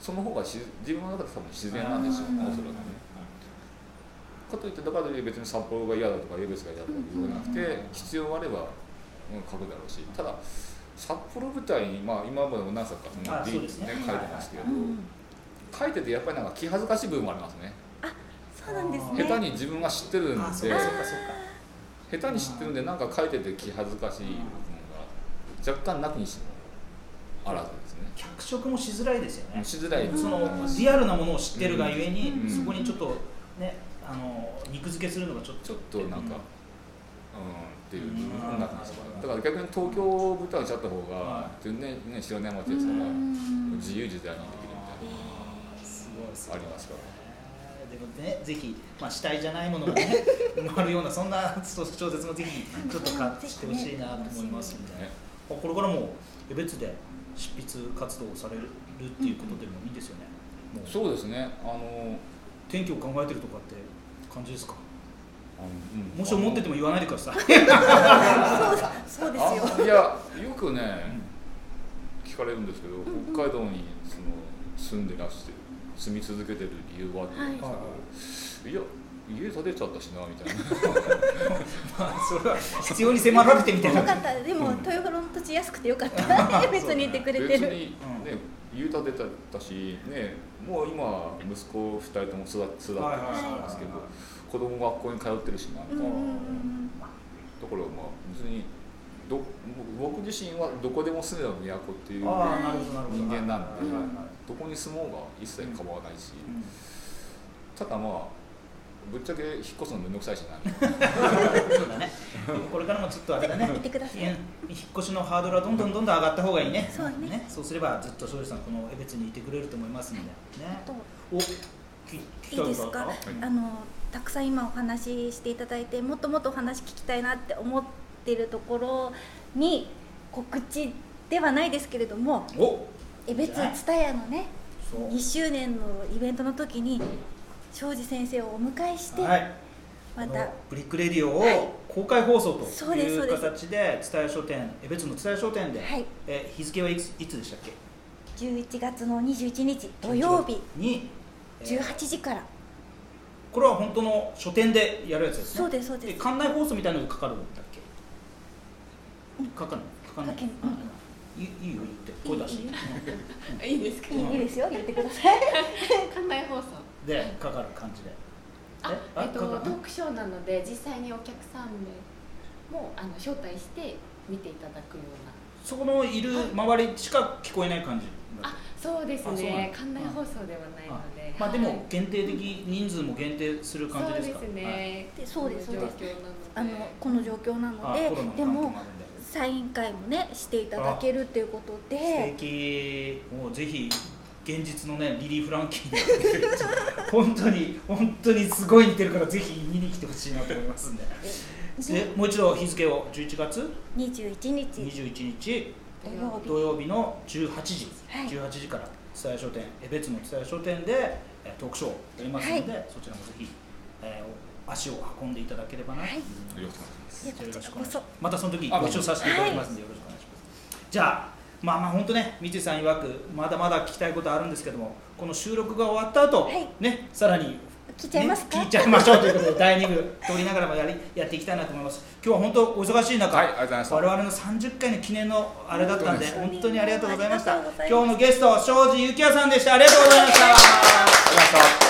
その方がし自分の中で多分自然なんですよ
うん。
おそらくね。かといってだからといって別に札幌が嫌だとかエベスが嫌だとか言わなくて必要があれば、うん、書くだろうし。ただ札幌舞台に、まあ、今までも何作かその
あ
ディ
そうですね。
ね書いてますけれど、
うん
書いててやっぱりなんか気恥ずかしい部分もありますね。
そうなんですね。
下手に自分が知ってるんで。
あそうかそうかそうか。
下手に知ってるんでなんか書いてて気恥ずかしい部分が若干なきにしもあらずですね。
脚色もしづらいですよね。
しづらい。
その
うん。
リアルなものを知ってるがゆえに、
うん。
そこにちょっとねあの肉付けするのがちょっと。
ちょっとなんか、うん、っていう部分になってます
うん。
だから逆に東京を舞台にしちゃった方
は
が全然ね白根町ですから
うん。
自由自在にできるみたい
すごいすごい
なありますから。
でもねぜひ、まあ、死体じゃないものがね *laughs* 埋まるようなそんな小説もぜひちょっと買ってほしいなと思いますんで、
ね。
これからも江別で執筆活動をされるっていうことでもいいですよね、もう。
そうですね。あの
天気を考えてるとかって感じですか？
うん。
もし思ってても言わないでください。
そうですよ。
あいやよくね聞かれるんですけど、北海道にその住んでらして住み続けてる理由はって言うんですけど、い、や家建てちゃったしなみたいな。*laughs*
まあそれは必要に迫られてみたいな。
よかった。でも豊頃の土地安くてよかった。*laughs* 別にいてくれてる。
別にね家建てたしねもう今息子2人とも育育って
はいはいはいはい
ますけど子供学校に通ってるしなみたいな、だからまあ別にど僕自身はどこでも住めば都っていう人間なんで。
はいはいはい
どこに住もうが一切構わないし、
うん。
ただまあぶっちゃけ引っ越すのめんどくさいしな。
そうだね。これからもちょっとあれだね。引っ越しのハードルはどんどんどんどん上がった方がいいね。
そうね。
そうすればずっと庄司さんこの江別にいてくれると思いますんでね。お
いいですか？
ことあ
のたくさん今お話ししていただいてもっともっとお話聞きたいなって思ってるところに告知ではないですけれども別蔦屋のね
そう。
2周年のイベントの時に庄司先生をお迎えして、
はい。
また
ブリックレディオ
はい。
を公開放送という形で蔦屋書店江別の蔦屋書店で、
はい。
え日付はいついつでしたっけ
？11月の21日土曜日。
に、えー
18時から。
これは本当の書店でやるやつですね。
そうですそうです。
館内放送みたいなのがかかるんだっけ？かかんない。かかんない。
かけん
うんいいいいよ言って声出して。
いい *laughs*
ですか？
いいいいですよ言ってください。
館内放送。
うんでかかる感じで。
あえ？っとトークショーなので実際にお客さんもあの招待して見ていただくような。
そこのいる周りしか聞こえない感じ
あそうですね。館内放送ではないので。
まあで
はい。
も限定的人数も限定する感じですか？
そうですね。
でそうですそうです。あのこの状況な
はい
ので。でもサイン会もねしていただけるっていうこと
素
で
敵。もうぜひ現実のねリリー・フランキーに本当に本当にすごい似てるからぜひ見に来てほしいなと思いますんで。でもう一度日付を11月
？21日。
21日。
土曜日。
土曜日の18時、
はい。
18時から蔦屋書店江別の蔦屋書店でえートークショーをやりますので、そちらもぜひ、えーお足を運んでいただければなと思います
よろしくお願いします。
いやこ
よろしくお願いし
ちらこそ
ます。またその時ご一緒させていただきますのでよろしくお願いします、じゃあまあまあ本当ね三井さん曰くまだまだ聞きたいことあるんですけどもこの収録が終わった後、
はい。
ねさらに
聞いちゃいますか？
ね聞いちゃいましょうということで第2部通りながらもやりやっていきたいなと思います。今日は本当お忙しい中、
はい
我々の30回の記念のあれだったんで
本当に
ありがとうございました。今日のゲスト庄司幸也さんでした。ありがとうございました。
ありがとうございま